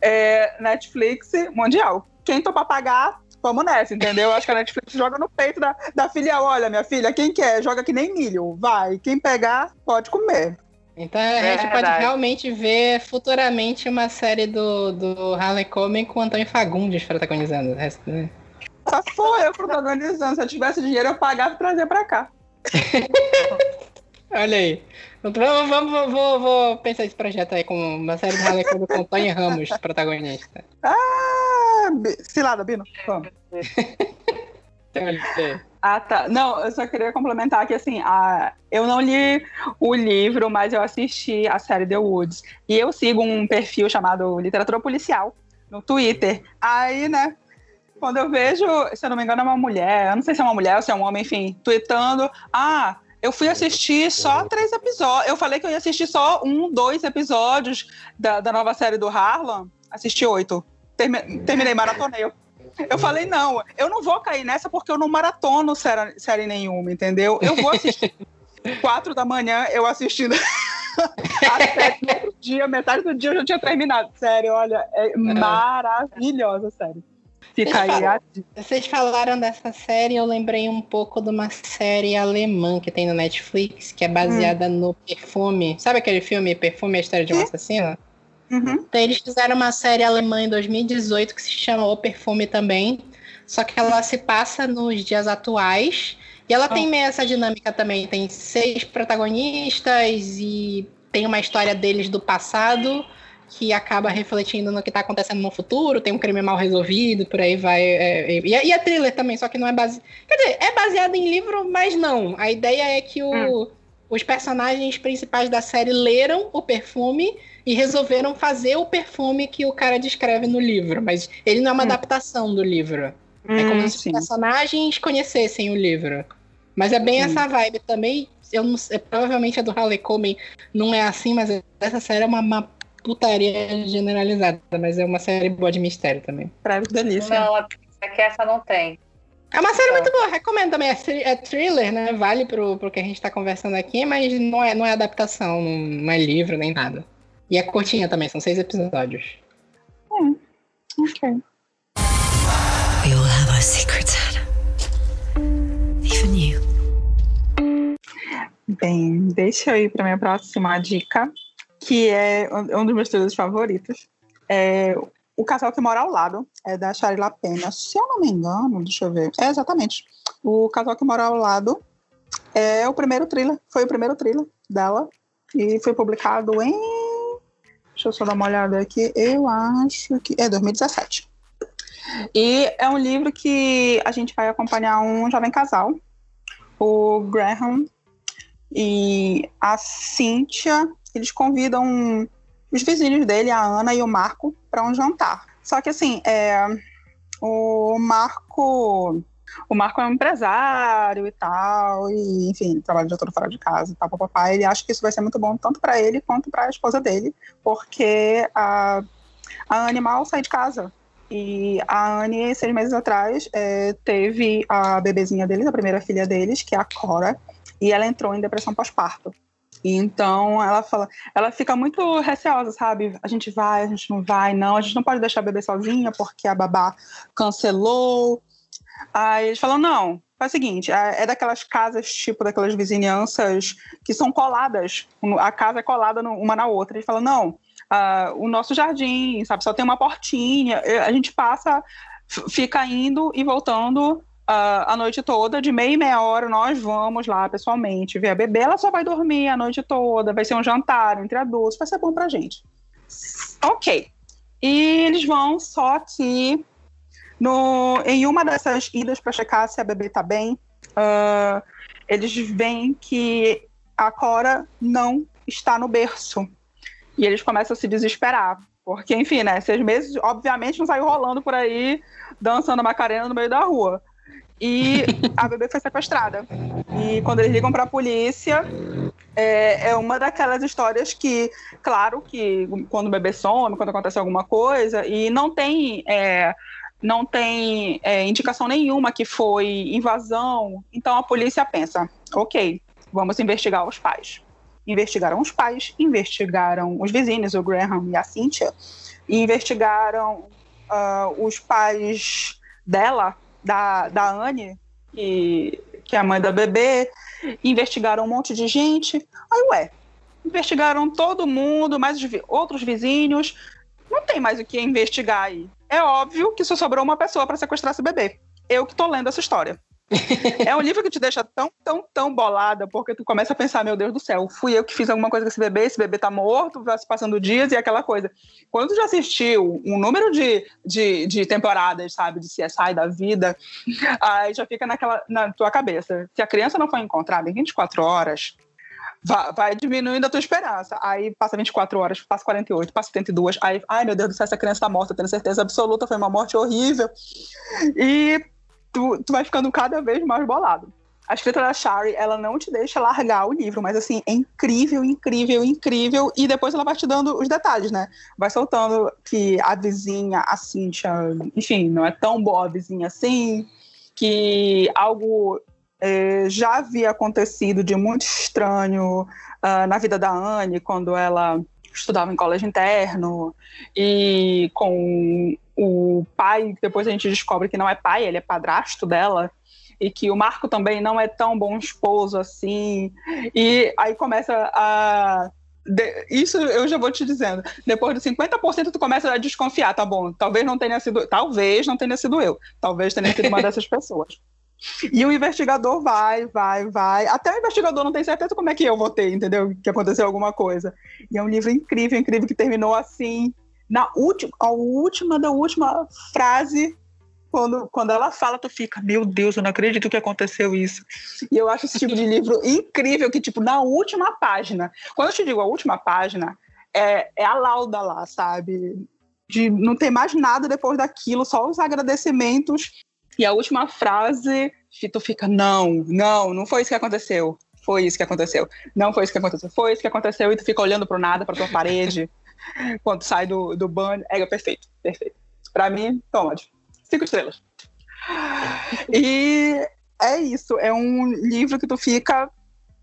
é, Netflix mundial. Quem topa pagar, vamos nessa, entendeu? Acho que a Netflix joga no peito da, da filial. Olha, minha filha, quem quer, joga que nem milho. Vai. Quem pegar, pode comer. Então a é gente pode realmente ver futuramente uma série do, do Harley Coben com o Antônio Fagundes protagonizando. Né? Só foi eu protagonizando. Se eu tivesse dinheiro, eu pagava e trazia pra cá. Olha aí. Vamos, vamos, vou, vou pensar esse projeto aí com uma série de Quinn com Tony Ramos, protagonista. Ah, cilada, Bino. Vamos. Ah, tá. Não, eu só queria complementar que, assim, a... eu não li o livro, mas eu assisti a série The Woods. E eu sigo um perfil chamado Literatura Policial no Twitter. Aí, né, quando eu vejo, se eu não me engano, é uma mulher, eu não sei se é uma mulher ou se é um homem, enfim, tweetando, ah, eu fui assistir só três episódios. Eu falei que eu ia assistir só um, dois episódios da, da nova série do Harlan. Assisti oito. Termi terminei, maratonei. Eu falei, não, eu não vou cair nessa porque eu não maratono série, série nenhuma, entendeu? Eu vou assistir. Quatro da manhã, eu assistindo. Até no outro dia, metade do dia eu já tinha terminado. Sério, olha, é, é. maravilhosa, sério. Fica aí a... Vocês falaram dessa série, eu lembrei um pouco de uma série alemã que tem no Netflix, que é baseada hum. no Perfume. Sabe aquele filme Perfume, a história de um assassino? Uhum. Então, eles fizeram uma série alemã em 2018 que se chama O Perfume também. Só que ela se passa nos dias atuais. E ela oh. tem meio essa dinâmica também. Tem seis protagonistas e tem uma história deles do passado que acaba refletindo no que está acontecendo no futuro, tem um crime mal resolvido, por aí vai. É, é, e, é, e é thriller também, só que não é baseado. Quer dizer, é baseado em livro, mas não. A ideia é que o, hum. os personagens principais da série leram o perfume e resolveram fazer o perfume que o cara descreve no livro, mas ele não é uma hum. adaptação do livro. Hum, é como hum, se os personagens conhecessem o livro. Mas é bem essa vibe também. Eu não provavelmente a do Harley Coben não é assim, mas essa série é uma, uma putaria generalizada, mas é uma série boa de mistério também. Pra delícia. Não, é que essa não tem. É uma série muito boa, recomendo também. É, é thriller, né? Vale pro, pro que a gente tá conversando aqui, mas não é, não é adaptação, não, é livro nem nada. E é curtinha também, são seis episódios. Hum, ok. We all have our secrets, Even you. Bem, deixa eu ir para minha próxima dica, que é um dos meus trilhos favoritos. É O Casal que Mora ao Lado, é da Charlie Pena. Se eu não me engano, deixa eu ver. É exatamente. O Casal que Mora ao Lado é o primeiro thriller, foi o primeiro thriller dela e foi publicado em Deixa eu só dar uma olhada aqui. Eu acho que é 2017. E é um livro que a gente vai acompanhar um jovem casal, o Graham e a Cynthia. Eles convidam os vizinhos dele, a Ana e o Marco, para um jantar. Só que assim, é, o Marco o Marco é um empresário e tal, e enfim, trabalha de todo fora de casa e tal, papai. Ele acha que isso vai ser muito bom tanto para ele quanto para a esposa dele, porque a, a Anne mal sai de casa. E a Anne, seis meses atrás, é, teve a bebezinha deles, a primeira filha deles, que é a Cora, e ela entrou em depressão pós-parto. Então ela fala, ela fica muito receosa, sabe? A gente vai, a gente não vai, não, a gente não pode deixar a bebê sozinha porque a babá cancelou Aí eles falam: não, faz o seguinte, é, é daquelas casas, tipo daquelas vizinhanças que são coladas, a casa é colada uma na outra. Eles falam: não, uh, o nosso jardim, sabe, só tem uma portinha, a gente passa, fica indo e voltando a noite toda, de meia e meia hora, nós vamos lá pessoalmente ver a bebê. Ela só vai dormir a noite toda, vai ser um jantar entre adultos, vai ser bom pra gente. Ok. E eles vão, só que no, em uma dessas idas para checar se a bebê está bem, uh, eles veem que a Cora não está no berço. E eles começam a se desesperar. Porque, enfim, né? Seis meses, obviamente, não saiu rolando por aí, dançando Macarena no meio da rua. E a bebê foi sequestrada. E quando eles ligam para a polícia, é, é, uma daquelas histórias que, claro, que quando o bebê some, quando acontece alguma coisa, e não tem é, não tem é, indicação nenhuma que foi invasão, então a polícia pensa, ok, vamos investigar os pais. Investigaram os pais, investigaram os vizinhos, o Graham e a Cynthia, e investigaram uh, os pais dela, da, da Anne, que, que é a mãe da bebê, investigaram um monte de gente. Aí, ué, investigaram todo mundo, mais outros vizinhos, não tem mais o que investigar aí. É óbvio que só sobrou uma pessoa para sequestrar esse bebê. Eu que tô lendo essa história. É um livro que te deixa tão, tão, tão bolada, porque tu começa a pensar, meu Deus do céu, fui eu que fiz alguma coisa com esse bebê, esse bebê tá morto, vai se passando dias e aquela coisa. Quando tu já assistiu um número de, de, de temporadas, sabe, de CSI da vida, aí já fica naquela, na tua cabeça. Se a criança não foi encontrada em 24 horas, vai, vai, diminuindo a tua esperança. Aí passa 24 horas, passa 48, passa 72. Aí, ai meu Deus do céu, essa criança tá morta, tenho certeza absoluta, foi uma morte horrível. E tu, tu vai ficando cada vez mais bolado. A escrita da Shari, ela não te deixa largar o livro, mas assim, é incrível, incrível, incrível. E depois ela vai te dando os detalhes, né? Vai soltando que a vizinha, a Cynthia, enfim, não é tão boa a vizinha assim, que algo é, já havia acontecido de muito estranho uh, na vida da Anne, quando ela estudava em colégio interno, e com o pai, depois a gente descobre que não é pai, ele é padrasto dela, e que o Marco também não é tão bom esposo assim, e aí começa a de, isso eu já vou te dizendo. Depois de 50%, tu começa a desconfiar, tá bom? Talvez não tenha sido, talvez não tenha sido eu, talvez tenha sido uma dessas pessoas. E o investigador vai, vai, vai. Até o investigador não tem certeza como é que eu votei, entendeu? Que aconteceu alguma coisa. E é um livro incrível, incrível, que terminou assim, na última, a última da última frase. Quando, quando ela fala, tu fica, meu Deus, eu não acredito que aconteceu isso. E eu acho esse tipo de livro incrível, que, tipo, na última página, quando eu te digo a última página, é, é a lauda lá, sabe? De não ter mais nada depois daquilo, só os agradecimentos e a última frase, tu fica, não, não, não foi isso que aconteceu. Foi isso que aconteceu. Não foi isso que aconteceu. Foi isso que aconteceu. E tu fica olhando pro nada, pra tua parede, quando sai do, do banho. É perfeito, perfeito. Pra mim, toma, cinco estrelas. E é isso. É um livro que tu fica,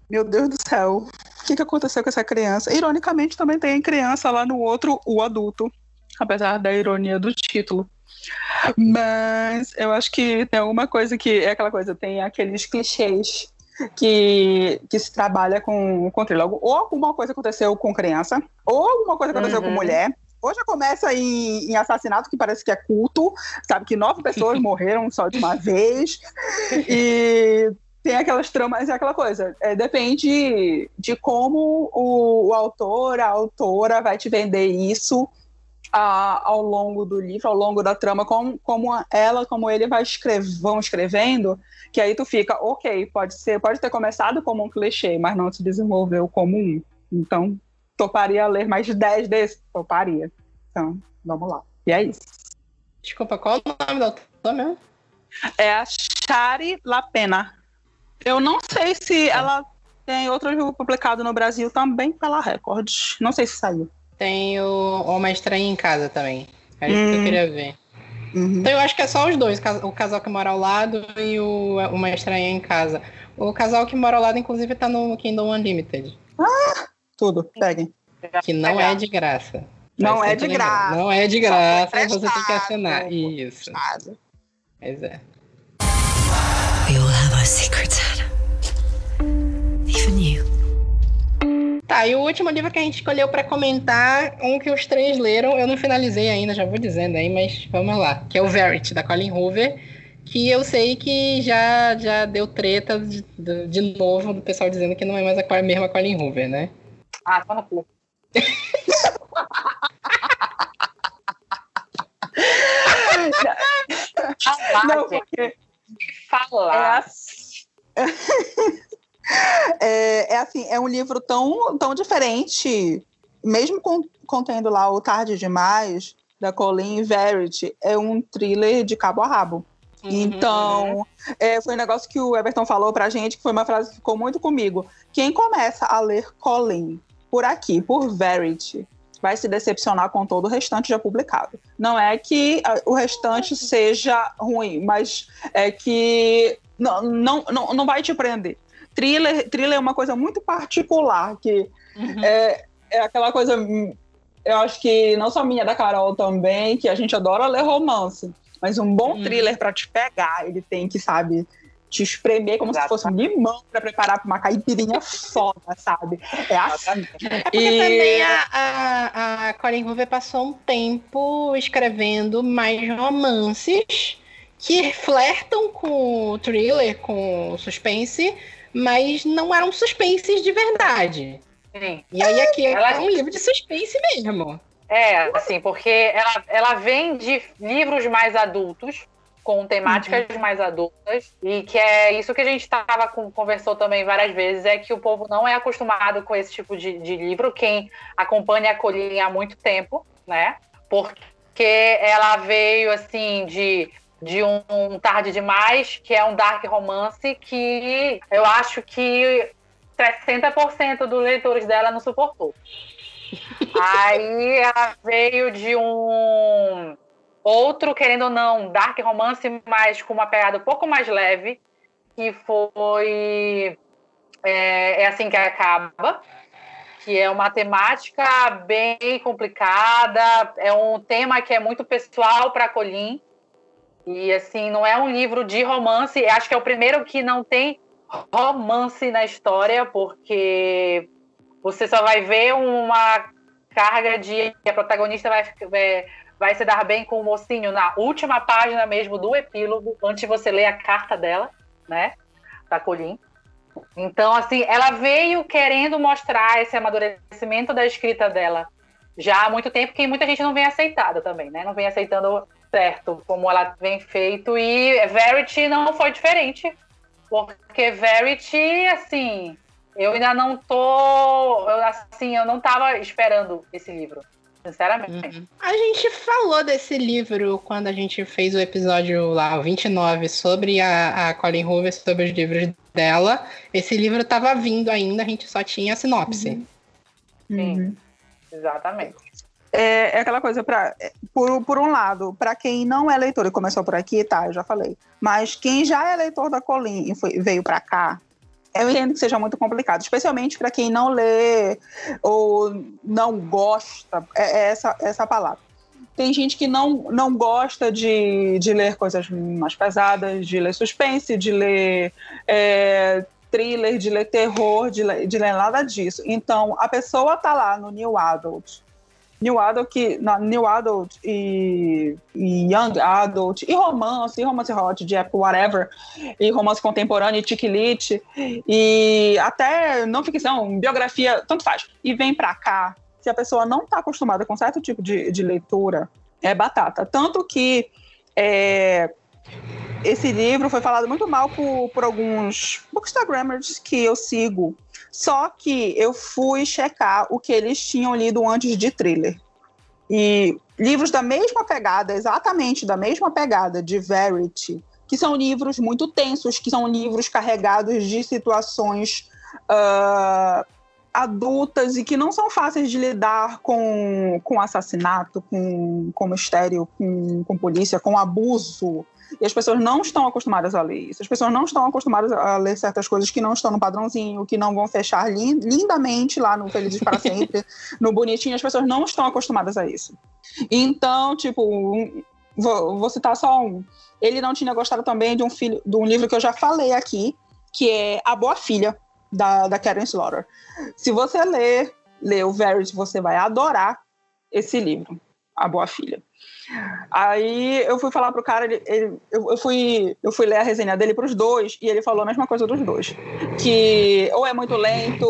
meu Deus do céu, o que, que aconteceu com essa criança? Ironicamente, também tem criança lá no outro, o adulto, apesar da ironia do título. Mas eu acho que tem alguma coisa que é aquela coisa, tem aqueles clichês que, que se trabalha com, com trílogo. Ou alguma coisa aconteceu com criança, ou alguma coisa aconteceu uhum. com mulher. Ou já começa em, em, assassinato, que parece que é culto, sabe? Que nove pessoas morreram só de uma vez. E tem aquelas tramas, é aquela coisa. É, depende de como o, o autor, a autora vai te vender isso a, ao longo do livro, ao longo da trama, como, como ela, como ele vai escrever, vão escrevendo, que aí tu fica, ok, pode ser, pode ter começado como um clichê, mas não se desenvolveu como um. Então, toparia ler mais de 10 desses? Toparia. Então, vamos lá. E é isso. Desculpa, qual o nome da autora mesmo? É a Shari Lapena. Eu não sei se tá. ela tem outro livro publicado no Brasil também pela Record. Não sei se saiu. Tem o Uma Estranha em Casa também. É isso hum. que eu hum. queria ver. Uhum. Então eu acho que é só os dois, o casal que mora ao lado e o Uma Estranha em Casa. O casal que mora ao lado, inclusive, tá no Kingdom Unlimited. Ah, tudo, peguem. Que não é de graça. Não é de graça. Não é de graça, você tem que assinar. Isso. Pois é. We all have our secrets, Even you. Tá, e o último livro que a gente escolheu para comentar, um que os três leram, eu não finalizei ainda, já vou dizendo aí, mas vamos lá, que é o Verity, da Colin Hoover, que eu sei que já, já deu treta de, de novo do pessoal dizendo que não é mais a mesma Colin Hoover, né? Ah, fala pouco. não, porque... Falar. É assim. É, é, assim, é um livro tão, tão diferente, mesmo com, contendo lá o Tarde Demais, da Colleen Verity, é um thriller de cabo a rabo. Uhum, então, uhum. É, foi um negócio que o Everton falou pra gente, que foi uma frase que ficou muito comigo. Quem começa a ler Colleen por aqui, por Verity, vai se decepcionar com todo o restante já publicado. Não é que o restante seja ruim, mas é que não, não, não, não vai te prender thriller, thriller é uma coisa muito particular, que uhum. é, é aquela coisa. Eu acho que não só minha, da Carol também, que a gente adora ler romance. Mas um bom uhum. thriller para te pegar, ele tem que, sabe, te espremer como Exato. se fosse um limão para preparar para uma caipirinha foda, sabe? É assim. É porque e... também a, a, a Colin Hoover passou um tempo escrevendo mais romances que flertam com o thriller, com o suspense, mas não eram suspenses de verdade. Sim. E aí aqui ela... é um livro de suspense mesmo. É, assim, porque ela, ela vem de livros mais adultos, com temáticas uhum. mais adultas, e que é isso que a gente tava com, conversou também várias vezes, é que o povo não é acostumado com esse tipo de, de livro, quem acompanha a Colinha há muito tempo, né? Porque ela veio, assim, de de um, Tarde Demais, que é um dark romance que eu acho que 60% dos leitores dela não suportou. Aí ela veio de um outro, querendo ou não, dark romance, mas com uma pegada um pouco mais leve, que foi é, é assim que acaba, que é uma temática bem complicada, é um tema que é muito pessoal para Colin. E assim, não é um livro de romance, acho que é o primeiro que não tem romance na história, porque você só vai ver uma carga de a protagonista vai, vai, vai se dar bem com o mocinho na última página mesmo do epílogo, antes de você ler a carta dela, né? Da Colin. Então, assim, ela veio querendo mostrar esse amadurecimento da escrita dela já há muito tempo, que muita gente não vem aceitado também, né? Não vem aceitando certo como ela vem feito. E Verity não foi diferente. Porque Verity, assim, eu ainda não tô. Eu, assim, eu não tava esperando esse livro. Sinceramente. Uhum. A gente falou desse livro quando a gente fez o episódio lá, o 29, sobre a, a Colin Hoover, sobre os livros dela. Esse livro estava vindo ainda, a gente só tinha a sinopse. Uhum. Sim, uhum. exatamente. É, é, aquela coisa, pra, é, por, por um lado, para quem não é leitor e começou por aqui, tá, eu já falei. Mas quem já é leitor da Colin e foi, veio para cá, eu entendo que seja muito complicado, especialmente para quem não lê ou não gosta, é, é essa, essa palavra. Tem gente que não, não gosta de, de ler coisas mais pesadas, de ler suspense, de ler é, thriller, de ler terror, de ler, de ler nada disso. Então, a pessoa tá lá no New Adult New Adult, que, na, New Adult e, e, Young Adult, e romance, e romance hot, de época, whatever, e romance contemporâneo, e chick e até não ficção, biografia, tanto faz. E vem pra cá, se a pessoa não tá acostumada com certo tipo de, de leitura, é batata. Tanto que é, esse livro foi falado muito mal por, por alguns bookstagrammers que eu sigo, só que eu fui checar o que eles tinham lido antes de thriller. E livros da mesma pegada, exatamente da mesma pegada de Verity, que são livros muito tensos, que são livros carregados de situações uh, adultas e que não são fáceis de lidar com, com assassinato, com, com mistério, com, com polícia, com abuso e as pessoas não estão acostumadas a ler isso. As pessoas não estão acostumadas a ler certas coisas que não estão no padrãozinho, que não vão fechar lindamente lá no Felizes para Sempre, no Bonitinho. As pessoas não estão acostumadas a isso. Então, tipo, vou, vou citar só um. Ele não tinha gostado também de um, filho, de um livro que eu já falei aqui, que é A Boa Filha, da, da Karen Slaughter. Se você ler, ler o Verity, você vai adorar esse livro, A Boa Filha. Aí eu fui falar pro cara, ele, ele, eu, eu, fui, eu fui ler a resenha dele pros dois e ele falou a mesma coisa dos dois. Que ou é muito lento,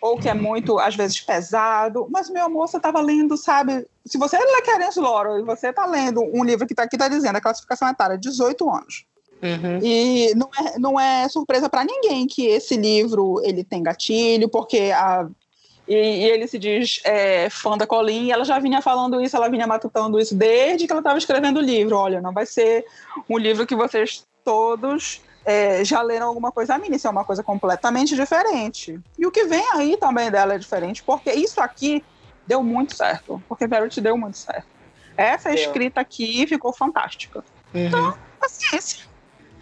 ou que é muito, às vezes, pesado. Mas, meu amor, você tava lendo, sabe? Se você lê Clarence Loro e você tá lendo um livro que tá aqui, tá dizendo a classificação etária 18 anos. Uhum. E não é, não é surpresa para ninguém que esse livro ele tem gatilho, porque a e, e ele se diz é, fã da Colin, e ela já vinha falando isso, ela vinha matutando isso desde que ela estava escrevendo o livro. Olha, não vai ser um livro que vocês todos é, já leram alguma coisa a mim, isso é uma coisa completamente diferente. E o que vem aí também dela é diferente, porque isso aqui deu muito certo, porque Verity deu muito certo. Essa escrita aqui ficou fantástica. Uhum. Então, paciência.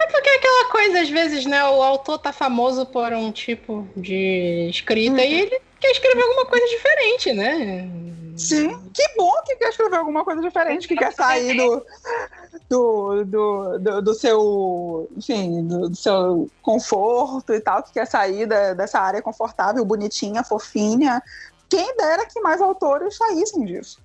É porque é aquela coisa, às vezes, né? O autor tá famoso por um tipo de escrita uhum. e ele quer escrever alguma coisa diferente, né? Sim, que bom que quer escrever alguma coisa diferente, que quer sair do, do, do, do, do seu, enfim, do, do, seu conforto e tal, que quer sair da, dessa área confortável, bonitinha, fofinha. Quem dera que mais autores saíssem disso.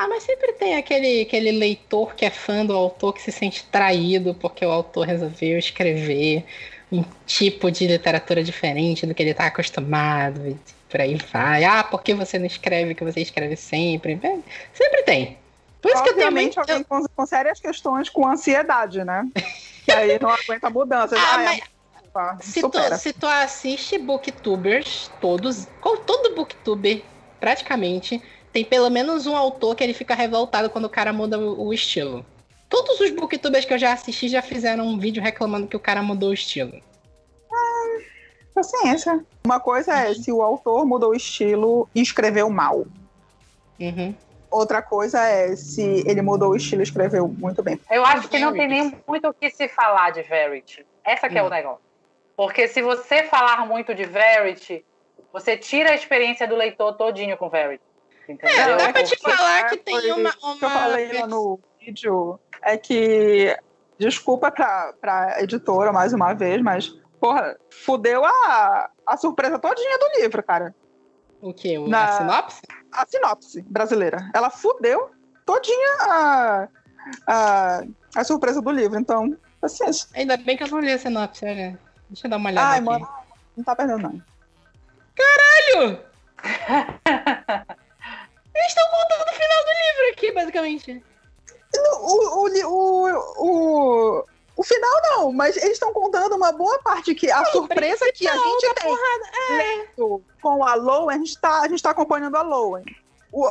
Ah, mas sempre tem aquele, aquele leitor que é fã do autor que se sente traído porque o autor resolveu escrever um tipo de literatura diferente do que ele está acostumado e por aí vai. Ah, por que você não escreve o que você escreve sempre? É, sempre tem. Por isso Obviamente, que eu tenho alguém eu... com sérias questões com ansiedade, né? que aí não aguenta mudanças. Ah, ah, mas... é... se, tu, se tu assiste booktubers, todos, todo booktuber, praticamente, tem pelo menos um autor que ele fica revoltado quando o cara muda o, estilo. Todos os booktubers que eu já assisti já fizeram um vídeo reclamando que o cara mudou o estilo. Ah, paciência. Uma coisa é se o autor mudou o estilo e escreveu mal. Uhum. Outra coisa é se ele mudou o estilo e escreveu muito bem. Eu acho que não tem nem muito o que se falar de Verity. Essa que é o negócio. Porque se você falar muito de Verity, você tira a experiência do leitor todinho com Verity. Entendeu? É, dá pra te falar que tem uma. uma... que eu falei lá no vídeo é que. Desculpa pra, pra editora mais uma vez, mas, porra, fudeu a, a surpresa todinha do livro, cara. O quê? Na, a sinopse? A sinopse brasileira. Ela fudeu todinha a, a, a surpresa do livro, então, paciência. Ainda bem que eu não li a sinopse, olha. Deixa eu dar uma olhada Ai, aqui. mano, não tá perdendo não. Caralho! Eles estão contando o final do livro aqui, basicamente. O, o, o, o, o final não, mas eles estão contando uma boa parte que a surpresa que a gente tem é. com a Lowen, a gente está a gente tá acompanhando a Lowen.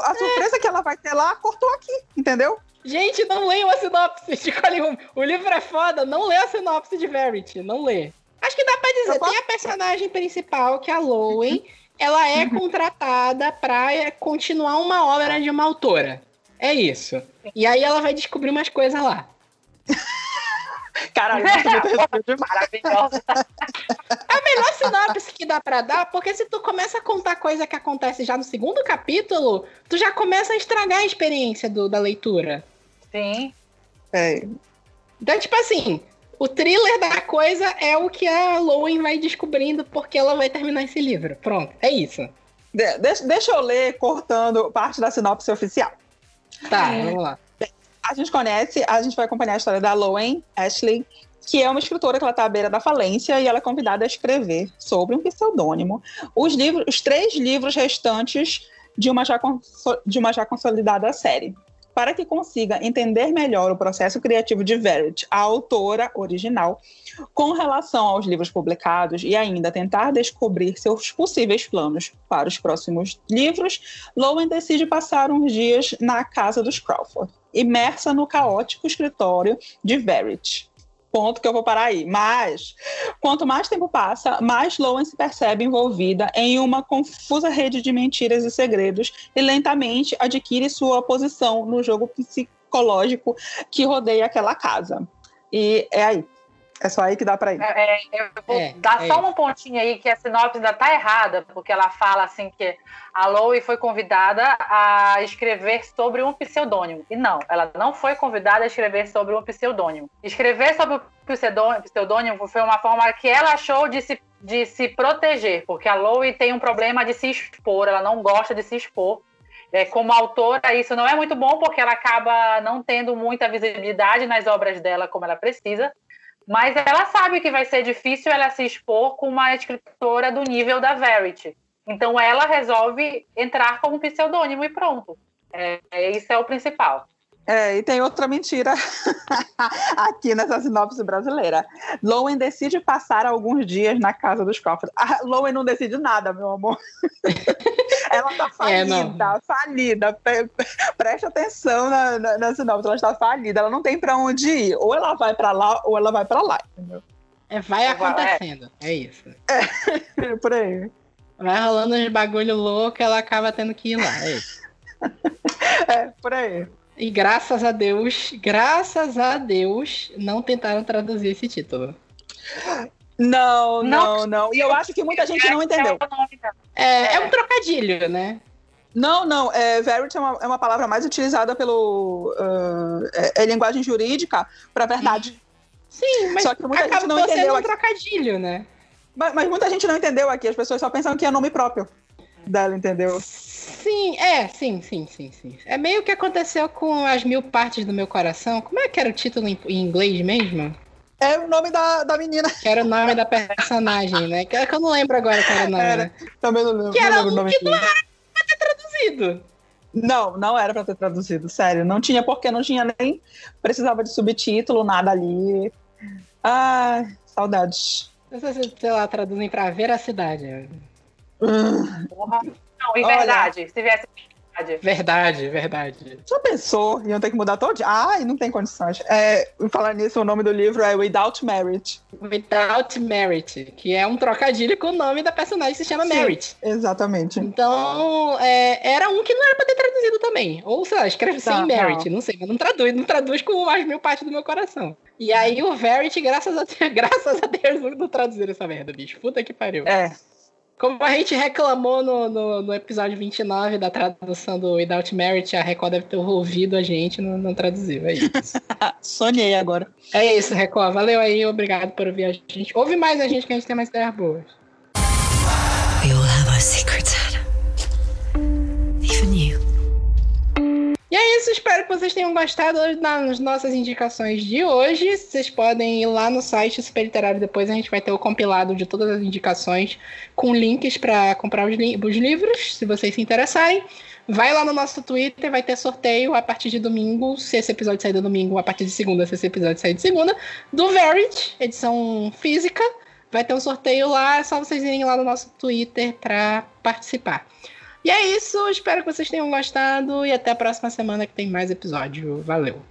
A é. surpresa que ela vai ter lá cortou aqui, entendeu? Gente, não leiam a sinopse de Colium. O livro é foda, não lê a sinopse de Verity, não lê. Acho que dá pra dizer, tem a personagem principal, que é a Lowen, ela é contratada para continuar uma obra de uma autora. É isso. E aí ela vai descobrir umas coisas lá. Caralho, maravilhosa. É a melhor sinopse que dá para dar, porque se tu começa a contar coisa que acontece já no segundo capítulo, tu já começa a estragar a experiência do, da leitura. Sim. É. Então, tipo assim, o thriller da coisa é o que a Lowen vai descobrindo porque ela vai terminar esse livro. Pronto, é isso. De deixa, deixa eu ler cortando parte da sinopse oficial. Tá, é. vamos lá. A gente conhece, a gente vai acompanhar a história da Lowen Ashley, que é uma escritora que ela está à beira da falência e ela é convidada a escrever sobre um pseudônimo os livros, os três livros restantes de uma já, de uma já consolidada série para que consiga entender melhor o processo criativo de Verity, a autora original, com relação aos livros publicados e ainda tentar descobrir seus possíveis planos para os próximos livros, Lowen decide passar uns dias na casa dos Crawford, imersa no caótico escritório de Verity ponto que eu vou parar aí. Mas, quanto mais tempo passa, mais Lowen se percebe envolvida em uma confusa rede de mentiras e segredos e lentamente adquire sua posição no jogo psicológico que rodeia aquela casa. E é aí. É só aí que dá para ir. É, é, eu vou é, dar é só um pontinho aí que a sinopse ainda tá errada, porque ela fala assim que a Lowe foi convidada a escrever sobre um pseudônimo. E não, ela não foi convidada a escrever sobre um pseudônimo. Escrever sobre o pseudônimo foi uma forma que ela achou de se, de se proteger, porque a Lowe tem um problema de se expor, ela não gosta de se expor. É, como autora, isso não é muito bom, porque ela acaba não tendo muita visibilidade nas obras dela como ela precisa. Mas ela sabe que vai ser difícil ela se expor com uma escritora do nível da Verity. Então ela resolve entrar como pseudônimo e pronto. É, isso é o principal. É, e tem outra mentira aqui nessa sinopse brasileira. Lowen decide passar alguns dias na casa dos cofres. A Lowen não decide nada, meu amor. ela tá falida, é, falida. Preste atenção na, na, na, sinopse, ela está falida. Ela não tem para onde ir. Ou ela vai para lá, ou ela vai para lá, entendeu? É, vai acontecendo, é, é isso. É, por aí. Vai rolando uns bagulho louco, ela acaba tendo que ir lá, é isso. é, por aí. E graças a Deus, graças a Deus, não tentaram traduzir esse título. Não, não, não. E eu acho que muita gente não entendeu. É, é um trocadilho, né? Não, não. É, verity é uma, é uma palavra mais utilizada pelo. Uh, é, é, linguagem jurídica para verdade. Sim, mas Só que muita gente não entendeu. um trocadilho, né? Mas, mas, muita gente não entendeu aqui. As pessoas só pensam que é nome próprio. dela, entendeu? Sim, é, sim, sim, sim, sim. É meio que aconteceu com as mil partes do meu coração. Como é que era o título em, em inglês mesmo? É o nome da, da menina. Que era o nome da personagem, né? Que, é que eu não lembro agora qual era o nome. Era, né? também não lembro. Que era lembro o nome que não era pra ter traduzido. Não, não era pra ter traduzido, sério. Não tinha porque não tinha nem. Precisava de subtítulo, nada ali. Ai, saudades. Não sei se, sei lá, traduzem pra veracidade. Hum, Porra. Não, em Olha. verdade, se viesse verdade. Verdade, verdade. Já pensou? Iam ter que mudar todo dia? Ai, não tem condições. É, falar nisso, o nome do livro é Without Merit. Without Merit, que é um trocadilho com o nome da personagem que se chama Sim. Merit. Exatamente. Então, é, era um que não era pra ter traduzido também. Ou, sei lá, escreve Tá, sem Merit, não. sei, mas não traduz, não traduz com as mil partes do meu coração. E aí o Verity, graças a, graças a Deus, não traduziram essa merda, bicho. Puta que pariu. É, Como a gente reclamou no, no, no episódio 29 da tradução do Without Merit, a Record deve ter ouvido a gente, não, não traduziu. É isso. sonhei agora. é isso, Record. Valeu aí, obrigado por ouvir a gente. Ouve mais a gente que a gente tem mais ideias boas. E é isso, espero que vocês tenham gostado das nossas indicações de hoje. Vocês podem ir lá no site Super Literário, depois a gente vai ter o compilado de todas as indicações com links para comprar os, li- os livros, se vocês se interessarem. Vai lá no nosso Twitter, vai ter sorteio a partir de domingo, se esse episódio sair do domingo, a partir de segunda, se esse episódio sair de segunda, do Verit, edição física. Vai ter um sorteio lá, é só vocês irem lá no nosso Twitter para participar. E é isso, espero que vocês tenham gostado e até a próxima semana que tem mais episódio. Valeu!